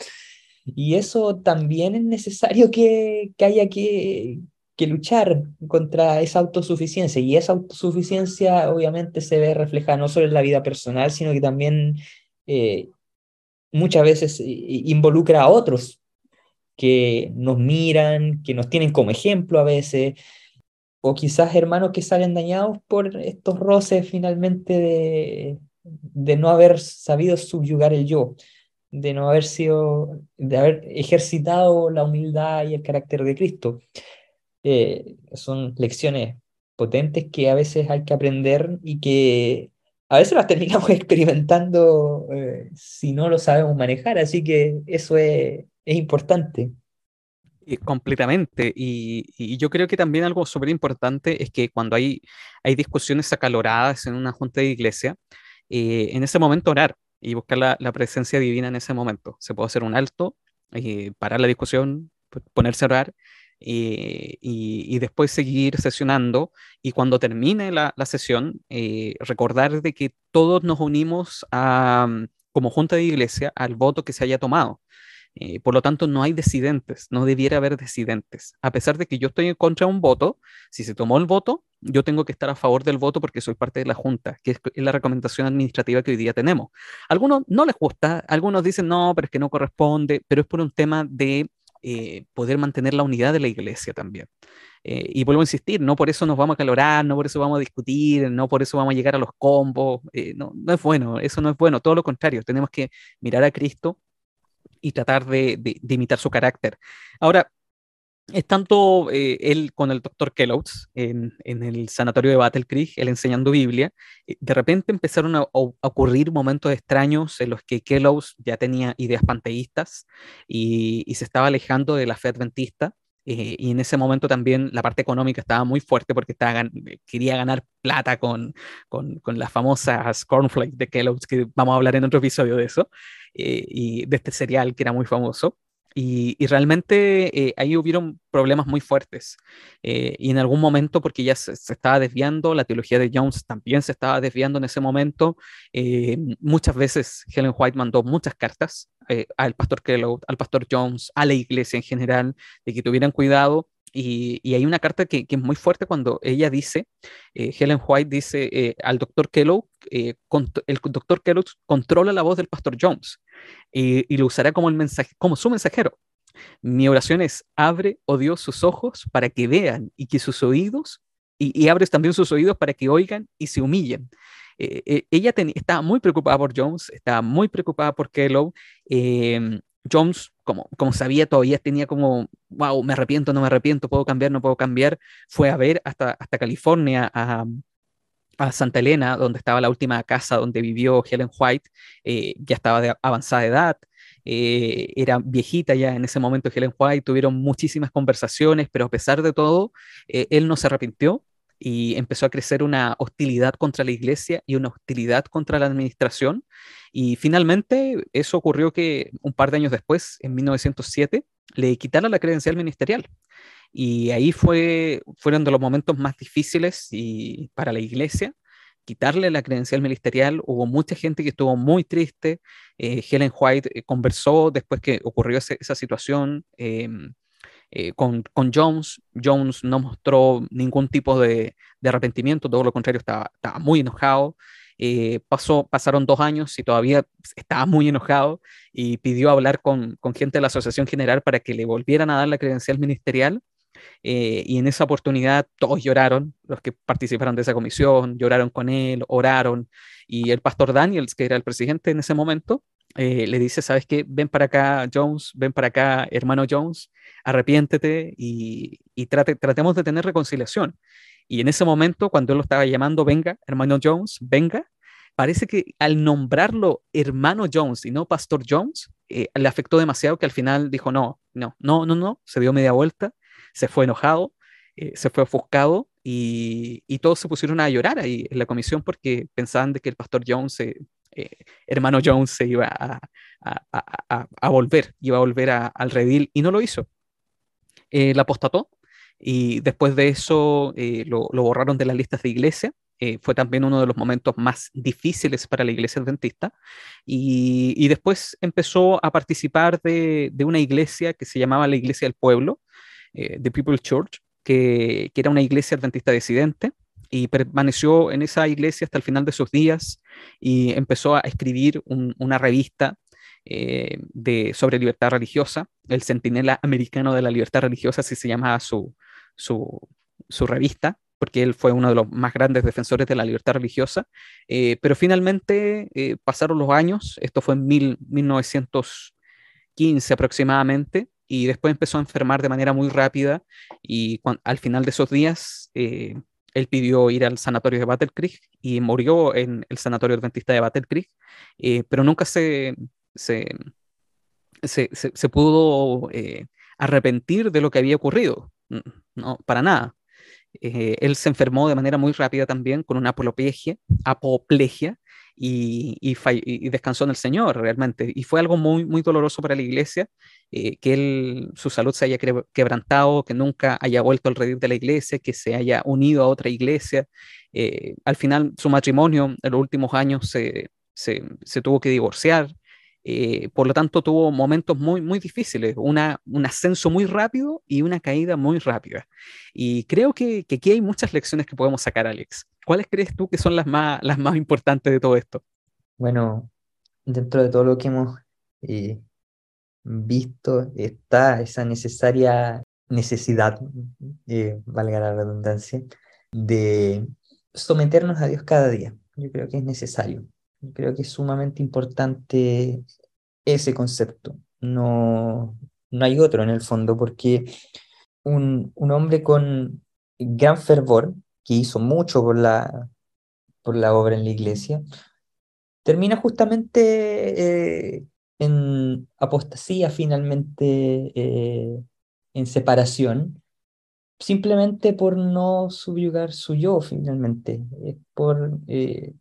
Y eso también es necesario que, que haya que, que luchar contra esa autosuficiencia. Y esa autosuficiencia obviamente se ve reflejada no solo en la vida personal, sino que también eh, muchas veces involucra a otros que nos miran, que nos tienen como ejemplo a veces, o quizás hermanos que salen dañados por estos roces finalmente de, de no haber sabido subyugar el yo, de no haber sido, de haber ejercitado la humildad y el carácter de Cristo. Eh, son lecciones potentes que a veces hay que aprender y que a veces las terminamos experimentando eh, si no lo sabemos manejar, así que eso es, es importante. completamente. Y, yo creo que también algo súper importante es que cuando hay, hay discusiones acaloradas en una junta de iglesia, eh, en ese momento orar y buscar la, presencia divina en ese momento. Se puede hacer un alto, eh, parar la discusión, ponerse a orar eh, y, después seguir sesionando. Y cuando termine la, sesión, recordar de que todos nos unimos a, como junta de iglesia al voto que se haya tomado. Eh, por lo tanto, no hay decidentes, no debiera haber decidentes. A pesar de que yo estoy en contra de un voto, si se tomó el voto, yo tengo que estar a favor del voto porque soy parte de la Junta, que es, la recomendación administrativa que hoy día tenemos. algunos no les gusta, algunos dicen no, pero es que no corresponde, pero es por un tema de eh, poder mantener la unidad de la iglesia también. Eh, y vuelvo a insistir, no por eso nos vamos a calorar, no por eso vamos a discutir, no por eso vamos a llegar a los combos, no, no es bueno, eso no es bueno, todo lo contrario, tenemos que mirar a Cristo y tratar de, de, imitar su carácter. Ahora, es tanto eh, él con el doctor Kellogg's en, el sanatorio de Battle Creek, él enseñando Biblia, eh, de repente empezaron a, ocurrir momentos extraños en los que Kellogg's ya tenía ideas panteístas y se estaba alejando de la fe adventista. Eh, y en ese momento también la parte económica estaba muy fuerte porque estaba, quería ganar plata con, con, con las famosas cornflakes de Kellogg's, que vamos a hablar en otro episodio de eso. Eh, y de este serial que era muy famoso. Y, realmente eh, ahí hubieron problemas muy fuertes. Eh, y en algún momento, porque ya se, estaba desviando, la teología de Jones también se estaba desviando en ese momento, muchas veces Helen White mandó muchas cartas al pastor Kellogg, al pastor Jones, a la iglesia en general, de que tuvieran cuidado y, hay una carta que, es muy fuerte cuando ella dice, eh, Helen White dice eh, al doctor Kellogg, eh, el doctor Kellogg controla la voz del pastor Jones y lo usará como, su mensajero. Mi oración es, abre, oh Dios, sus ojos para que vean y que sus oídos, y, y abres también sus oídos para que oigan y se humillen. ella estaba muy preocupada por Jones, estaba muy preocupada por Kellogg. Jones, como, como sabía, todavía tenía como, wow, me arrepiento, no me arrepiento, puedo cambiar, no puedo cambiar. Fue a ver hasta, hasta California, a, a Santa Elena, donde estaba la última casa donde vivió Helen White, eh, ya estaba de avanzada edad, eh, era viejita ya en ese momento Helen White, tuvieron muchísimas conversaciones, pero a pesar de todo, eh, él no se arrepintió y empezó a crecer una hostilidad contra la iglesia y una hostilidad contra la administración. Y finalmente eso ocurrió que un par de años después, en 1907, le quitaron la credencial ministerial. Y ahí fue, fueron de los momentos más difíciles y, para la iglesia, quitarle la credencial ministerial. Hubo mucha gente que estuvo muy triste. Eh, Helen White eh, conversó después que ocurrió esa situación em, eh, con, con, Jones. Jones no mostró ningún tipo de, de arrepentimiento, todo lo contrario, estaba, muy enojado. pasó, pasaron dos años y todavía estaba muy enojado y pidió hablar con, con, gente de la Asociación General para que le volvieran a dar la credencial ministerial eh, y en esa oportunidad todos lloraron, los que participaron de esa comisión, lloraron con él, oraron. Y el pastor Daniels, que era el presidente en ese momento, eh, le dice, ¿sabes qué? Ven para acá, Jones, ven para acá, hermano Jones, arrepiéntete y, y trate, tratemos de tener reconciliación. Y en ese momento, cuando él lo estaba llamando, venga, hermano Jones, venga, parece que al nombrarlo hermano Jones y no pastor Jones, eh, le afectó demasiado que al final dijo, no, no, no, no, no, se dio media vuelta se fue enojado, eh, se fue ofuscado y, todos se pusieron a llorar ahí en la comisión porque pensaban de que el pastor Jones, eh, hermano Jones, se iba a, volver, iba a volver al redil y no lo hizo. Eh, la apostató y después de eso lo, borraron de las listas de iglesia. fue también uno de los momentos más difíciles para la iglesia adventista. Y, después empezó a participar de, una iglesia que se llamaba la Iglesia del Pueblo, eh, The People's Church, que, era una iglesia adventista disidente, y permaneció en esa iglesia hasta el final de sus días y empezó a escribir una revista eh, de, sobre libertad religiosa, el Centinela Americano de la Libertad Religiosa, así se llamaba su, su, revista, porque él fue uno de los más grandes defensores de la libertad religiosa, eh, pero finalmente pasaron los años, esto fue en mil, 1915 aproximadamente, y después empezó a enfermar de manera muy rápida y al final de esos días eh, él pidió ir al sanatorio de Battle Creek y murió en el sanatorio adventista de Battle Creek, eh, pero nunca se, se, se, pudo eh, arrepentir de lo que había ocurrido, no, para nada. él se enfermó de manera muy rápida también con una apoplegia, apoplegia y, y, descansó en el Señor realmente. Y fue algo muy, muy doloroso para la iglesia, eh, que él, su salud se haya quebrantado, que nunca haya vuelto al redil de la iglesia, que se haya unido a otra iglesia. Eh, al final, su matrimonio en los últimos años se, se, se tuvo que divorciar. Eh, por lo tanto, tuvo momentos muy, muy difíciles, una, un ascenso muy rápido y una caída muy rápida. Y creo que, que, aquí hay muchas lecciones que podemos sacar, Alex. ¿Cuáles crees tú que son las más, las más importantes de todo esto? Bueno, dentro de todo lo que hemos eh, visto está esa necesaria necesidad, eh, valga la redundancia, de someternos a Dios cada día. Yo creo que es necesario. Creo que es sumamente importante ese concepto. No, no hay otro en el fondo, porque un, un hombre con gran fervor, que hizo mucho por la, por la obra en la iglesia, termina justamente eh, en apostasía, finalmente eh, en separación, simplemente por no subyugar su yo, finalmente, por eh,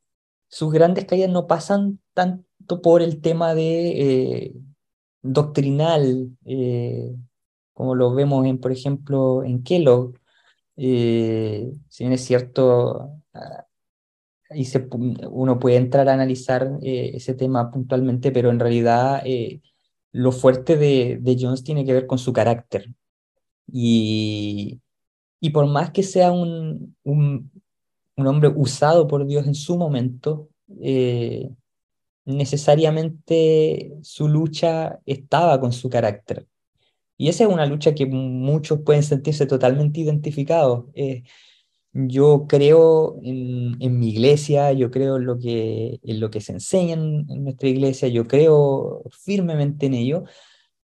sus grandes caídas no pasan tanto por el tema de eh, doctrinal, eh, como lo vemos en, por ejemplo, en Kellogg. Eh, si bien es cierto, ah, uno puede entrar a analizar ese tema puntualmente, pero en realidad lo fuerte de, de, Jones tiene que ver con su carácter. Y, y por más que sea un, un hombre usado por Dios en su momento, eh, necesariamente su lucha estaba con su carácter. Y esa es una lucha que muchos pueden sentirse totalmente identificados. Eh, yo creo en, mi iglesia, yo creo en lo que, en lo que se enseña en, nuestra iglesia, yo creo firmemente en ello,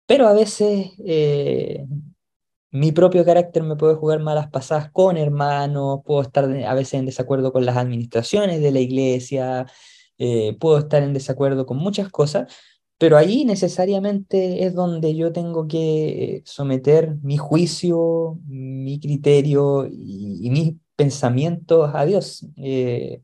pero a veces eh, mi propio carácter me puede jugar malas pasadas con hermanos, puedo estar a veces en desacuerdo con las administraciones de la iglesia, eh, puedo estar en desacuerdo con muchas cosas, pero ahí necesariamente es donde yo tengo que someter mi juicio, mi criterio y, mis pensamientos a Dios. Eh,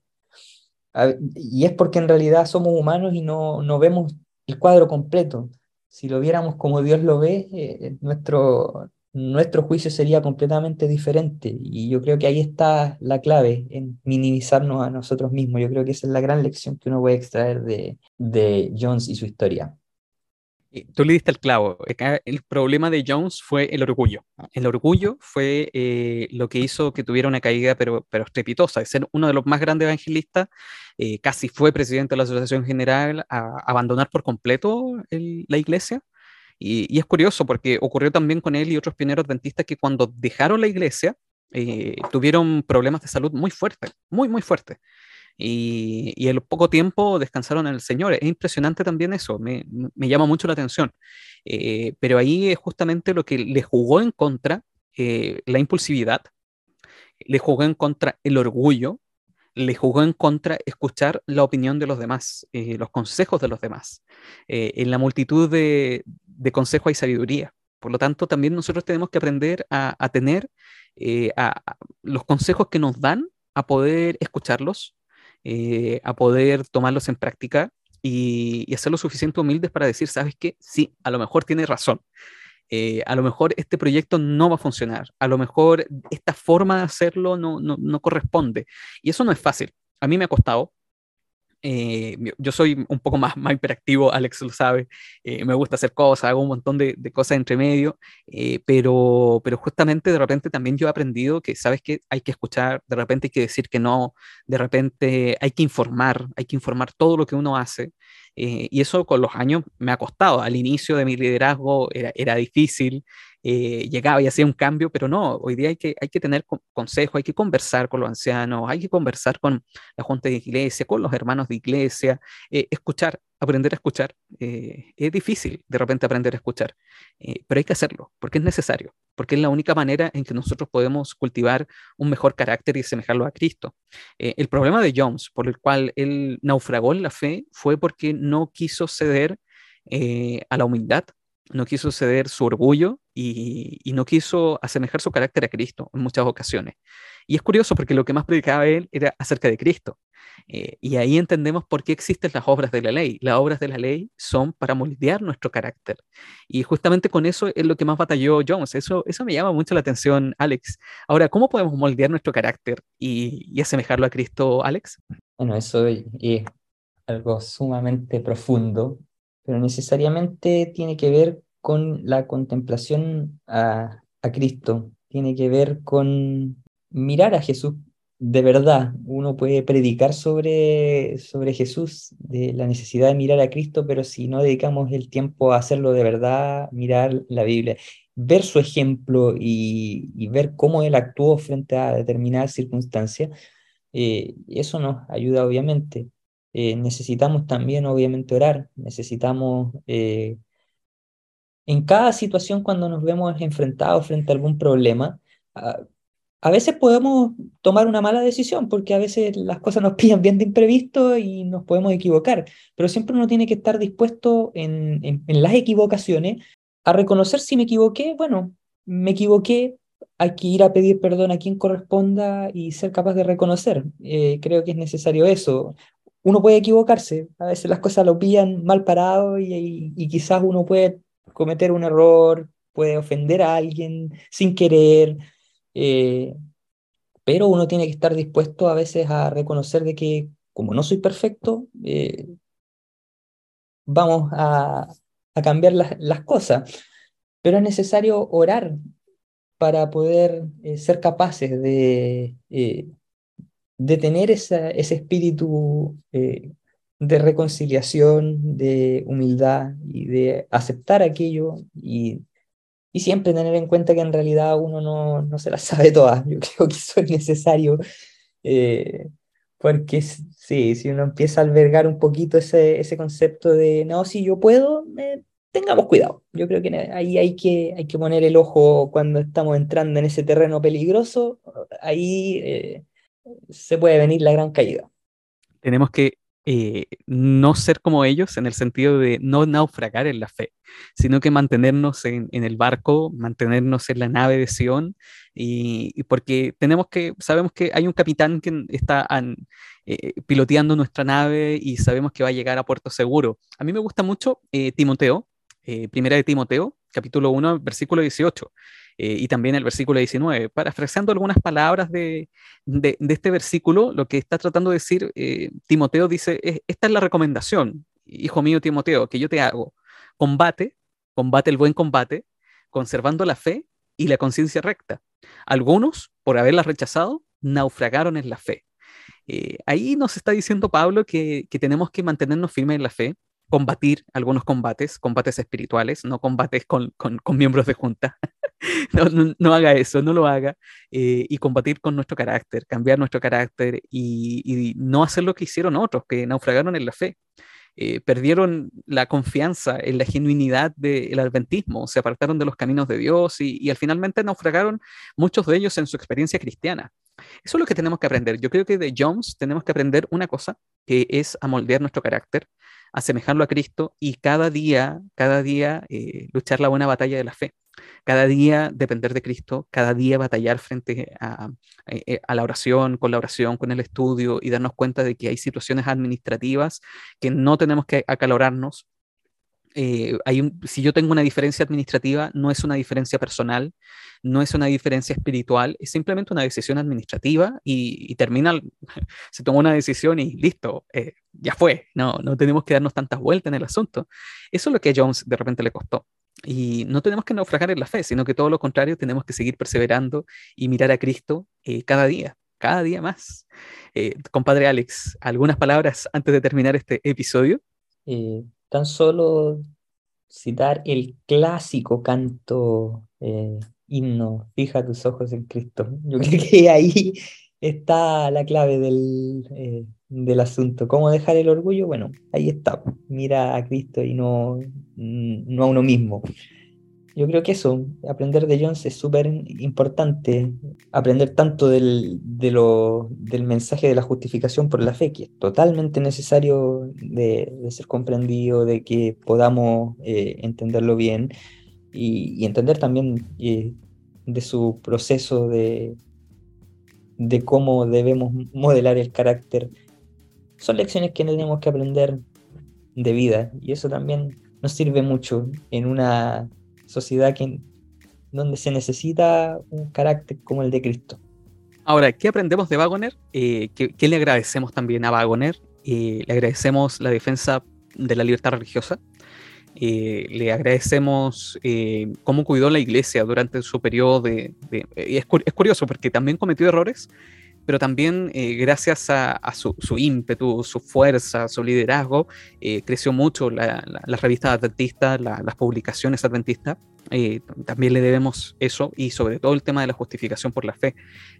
y es porque en realidad somos humanos y no, no, vemos el cuadro completo. Si lo viéramos como Dios lo ve, eh, nuestro, nuestro juicio sería completamente diferente. Y yo creo que ahí está la clave, en minimizarnos a nosotros mismos. Yo creo que esa es la gran lección que uno puede extraer de, de Jones y su historia. Tú le diste el clavo. El problema de Jones fue el orgullo. El orgullo fue eh, lo que hizo que tuviera una caída, pero, pero estrepitosa. De ser uno de los más grandes evangelistas, eh, casi fue presidente de la Asociación General, a abandonar por completo la iglesia y, es curioso porque ocurrió también con él y otros pioneros adventistas que cuando dejaron la iglesia eh, tuvieron problemas de salud muy fuertes, muy, muy fuertes. Y, y poco tiempo descansaron en el Señor. Es impresionante también eso, me, me llama mucho la atención. Eh, pero ahí es justamente lo que le jugó en contra eh, la impulsividad, le jugó en contra el orgullo, le jugó en contra escuchar la opinión de los demás, los consejos de los demás. en la multitud de, de consejo hay sabiduría. Por lo tanto, también nosotros tenemos que aprender a, tener eh, los consejos que nos dan, a poder escucharlos, eh, a poder tomarlos en práctica y, y, lo suficiente humildes para decir, ¿sabes qué? Sí, a lo mejor tiene razón. Eh, a lo mejor este proyecto no va a funcionar, a lo mejor esta forma de hacerlo no, no, no corresponde. Y eso no es fácil. A mí me ha costado, eh, yo soy un poco más, más hiperactivo, Alex lo sabe, eh, me gusta hacer cosas, hago un montón de, de cosas entre medio, eh, pero, pero justamente de repente también yo he aprendido que sabes que hay que escuchar, de repente hay que decir que no, de repente hay que informar, hay que informar todo lo que uno hace, y eso con los años me ha costado. Al inicio de mi liderazgo era, era difícil, eh, llegaba y hacía un cambio, pero no, hoy día hay que, hay que tener consejo, hay que conversar con los ancianos, hay que conversar con la junta de iglesia, con los hermanos de iglesia, eh, escuchar, aprender a escuchar. Eh, es difícil de repente aprender a escuchar, pero hay que hacerlo, porque es necesario, porque es la única manera en que nosotros podemos cultivar un mejor carácter y asemejarlo a Cristo. el problema de Jones, por el cual él naufragó en la fe, fue porque no quiso ceder a la humildad, no quiso ceder su orgullo y, no quiso asemejar su carácter a Cristo en muchas ocasiones. Y es curioso porque lo que más predicaba él era acerca de Cristo. Eh, y ahí entendemos por qué existen las obras de la ley. Las obras de la ley son para moldear nuestro carácter. Y justamente con eso es lo que más batalló Jones. Eso, eso me llama mucho la atención, Alex. Ahora, ¿cómo podemos moldear nuestro carácter y, y asemejarlo a Cristo, Alex? Bueno, eso es algo sumamente profundo pero necesariamente tiene que ver con la contemplación a, Cristo, tiene que ver con mirar a Jesús de verdad. Uno puede predicar sobre, sobre Jesús, de la necesidad de mirar a Cristo, pero si no dedicamos el tiempo a hacerlo de verdad, mirar la Biblia, ver su ejemplo y, ver cómo él actuó frente a determinadas circunstancias, eh, eso nos ayuda obviamente. Eh, necesitamos también, obviamente, orar, necesitamos, eh, en cada situación cuando nos vemos enfrentados frente a algún problema, a, veces podemos tomar una mala decisión, porque a veces las cosas nos pillan bien de imprevisto y nos podemos equivocar, pero siempre uno tiene que estar dispuesto en, en las equivocaciones a reconocer si me equivoqué, bueno, me equivoqué, hay que ir a pedir perdón a quien corresponda y ser capaz de reconocer. Eh, creo que es necesario eso uno puede equivocarse, a veces las cosas lo pillan mal parado y, quizás uno puede cometer un error, puede ofender a alguien sin querer, eh, pero uno tiene que estar dispuesto a veces a reconocer de que como no soy perfecto, eh, vamos a, cambiar las, cosas, pero es necesario orar para poder eh, ser capaces de de tener ese espíritu eh, de reconciliación, de humildad y de aceptar aquello y y siempre tener en cuenta que en realidad uno no, no se las sabe todas. Yo creo que eso es necesario, eh, porque sí, si uno empieza a albergar un poquito ese, ese concepto de, no, si yo puedo, eh, tengamos cuidado. Yo creo que ahí hay que, hay que poner el ojo cuando estamos entrando en ese terreno peligroso, ahí eh, se puede venir la gran caída. Tenemos que eh, no ser como ellos en el sentido de no naufragar en la fe, sino que mantenernos en, el barco, mantenernos en la nave de Sion, y, porque tenemos que, sabemos que hay un capitán que está eh, piloteando nuestra nave y sabemos que va a llegar a puerto seguro. A mí me gusta mucho eh, Timoteo, primera de Timoteo, capítulo 1, versículo 18. Eh, y también el versículo 19. Parafraseando algunas palabras de, de, este versículo, lo que está tratando de decir eh, Timoteo dice, esta es la recomendación, hijo mío Timoteo, que yo te hago. Combate, combate el buen combate, conservando la fe y la conciencia recta. Algunos, por haberla rechazado, naufragaron en la fe. Eh, ahí nos está diciendo Pablo que, que tenemos que mantenernos firmes en la fe, combatir algunos combates, combates espirituales, no combates con, con, con miembros de junta. no, haga eso, no lo haga, eh, y combatir con nuestro carácter, cambiar nuestro carácter y, no hacer lo que hicieron otros, que naufragaron en la fe. Eh, perdieron la confianza en la genuinidad del adventismo, se apartaron de los caminos de Dios y, al finalmente naufragaron muchos de ellos en su experiencia cristiana. Eso es lo que tenemos que aprender. Yo creo que de Jones tenemos que aprender una cosa, que es a moldear nuestro carácter, asemejarlo a Cristo y cada día, cada día eh, luchar la buena batalla de la fe cada día depender de Cristo, cada día batallar frente a, eh, a, la oración, con la oración, con el estudio y darnos cuenta de que hay situaciones administrativas que no tenemos que acalorarnos. Eh, si yo tengo una diferencia administrativa, no es una diferencia personal, no es una diferencia espiritual, es simplemente una decisión administrativa y, termina, se tomó una decisión y listo, eh, ya fue, no, no tenemos que darnos tantas vueltas en el asunto. Eso es lo que a Jones de repente le costó. Y no tenemos que naufragar en la fe, sino que todo lo contrario, tenemos que seguir perseverando y mirar a Cristo eh, cada día, cada día más. Eh, compadre Alex, ¿algunas palabras antes de terminar este episodio? Eh, tan solo citar el clásico canto himno, fija tus ojos en Cristo. Yo creo que ahí está la clave del, del asunto. ¿Cómo dejar el orgullo? Bueno, ahí está. Mira a Cristo y no, no a uno mismo. Yo creo que eso, aprender de Jones es súper importante, aprender tanto del, de lo, del mensaje de la justificación por la fe, que es totalmente necesario de, ser comprendido, de que podamos eh, entenderlo bien y, entender también eh, de su proceso de, de cómo debemos modelar el carácter son lecciones que tenemos que aprender de vida y eso también nos sirve mucho en una sociedad que, donde se necesita un carácter como el de Cristo. Ahora, ¿qué aprendemos de Wagoner? Eh, ¿qué, le agradecemos también a Wagoner? Eh, le agradecemos la defensa de la libertad religiosa. Eh, le agradecemos cómo cuidó la iglesia durante su periodo de... es, curioso porque también cometió errores, pero también eh, gracias a, su, ímpetu, su fuerza, su liderazgo, eh, creció mucho la, las revistas adventistas, las publicaciones adventistas. Eh, también le debemos eso y sobre todo el tema de la justificación por la fe,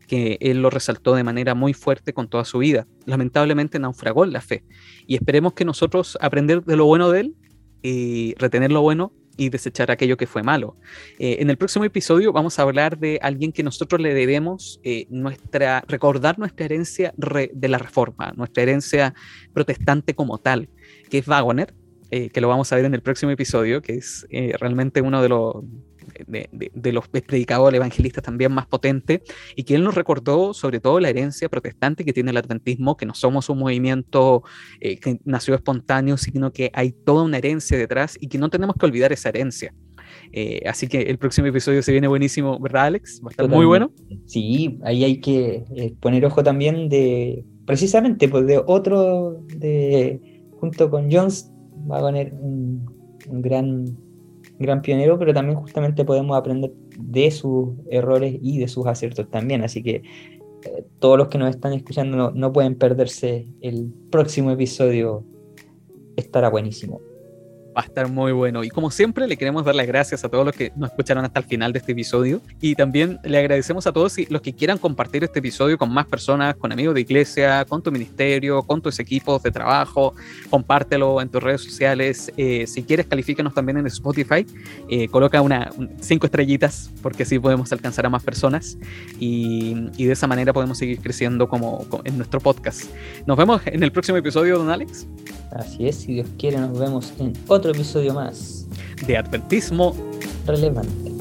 que él lo resaltó de manera muy fuerte con toda su vida. Lamentablemente naufragó en la fe y esperemos que nosotros aprender de lo bueno de él y retener lo bueno y desechar aquello que fue malo. Eh, en el próximo episodio vamos a hablar de alguien que nosotros le debemos eh, nuestra, recordar nuestra herencia de la reforma, nuestra herencia protestante como tal, que es Wagoner, eh, que lo vamos a ver en el próximo episodio, que es realmente uno de los de, los predicadores evangelistas también más potente, y que él nos recordó sobre todo la herencia protestante que tiene el adventismo, que no somos un movimiento eh, que nació espontáneo, sino que hay toda una herencia detrás y que no tenemos que olvidar esa herencia. Eh, así que el próximo episodio se viene buenísimo, ¿verdad, Alex? Va a estar muy bueno. Sí, ahí hay que eh, poner ojo también de, precisamente, pues de otro, de, junto con Jones, va a poner un gran gran pionero, pero también justamente podemos aprender de sus errores y de sus aciertos también. Así que eh, todos los que nos están escuchando no, pueden perderse el próximo episodio. Estará buenísimo. Va a estar muy bueno. Y como siempre, le queremos dar las gracias a todos los que nos escucharon hasta el final de este episodio. Y también le agradecemos a todos los que quieran compartir este episodio con más personas, con amigos de iglesia, con tu ministerio, con tus equipos de trabajo. Compártelo en tus redes sociales. Eh, si quieres, califícanos también en Spotify. Eh, coloca una cinco estrellitas porque así podemos alcanzar a más personas. Y, y, de esa manera podemos seguir creciendo como, como en nuestro podcast. Nos vemos en el próximo episodio, don Alex. Así es, si Dios quiere, nos vemos en otro episodio más de Adventismo Relevante.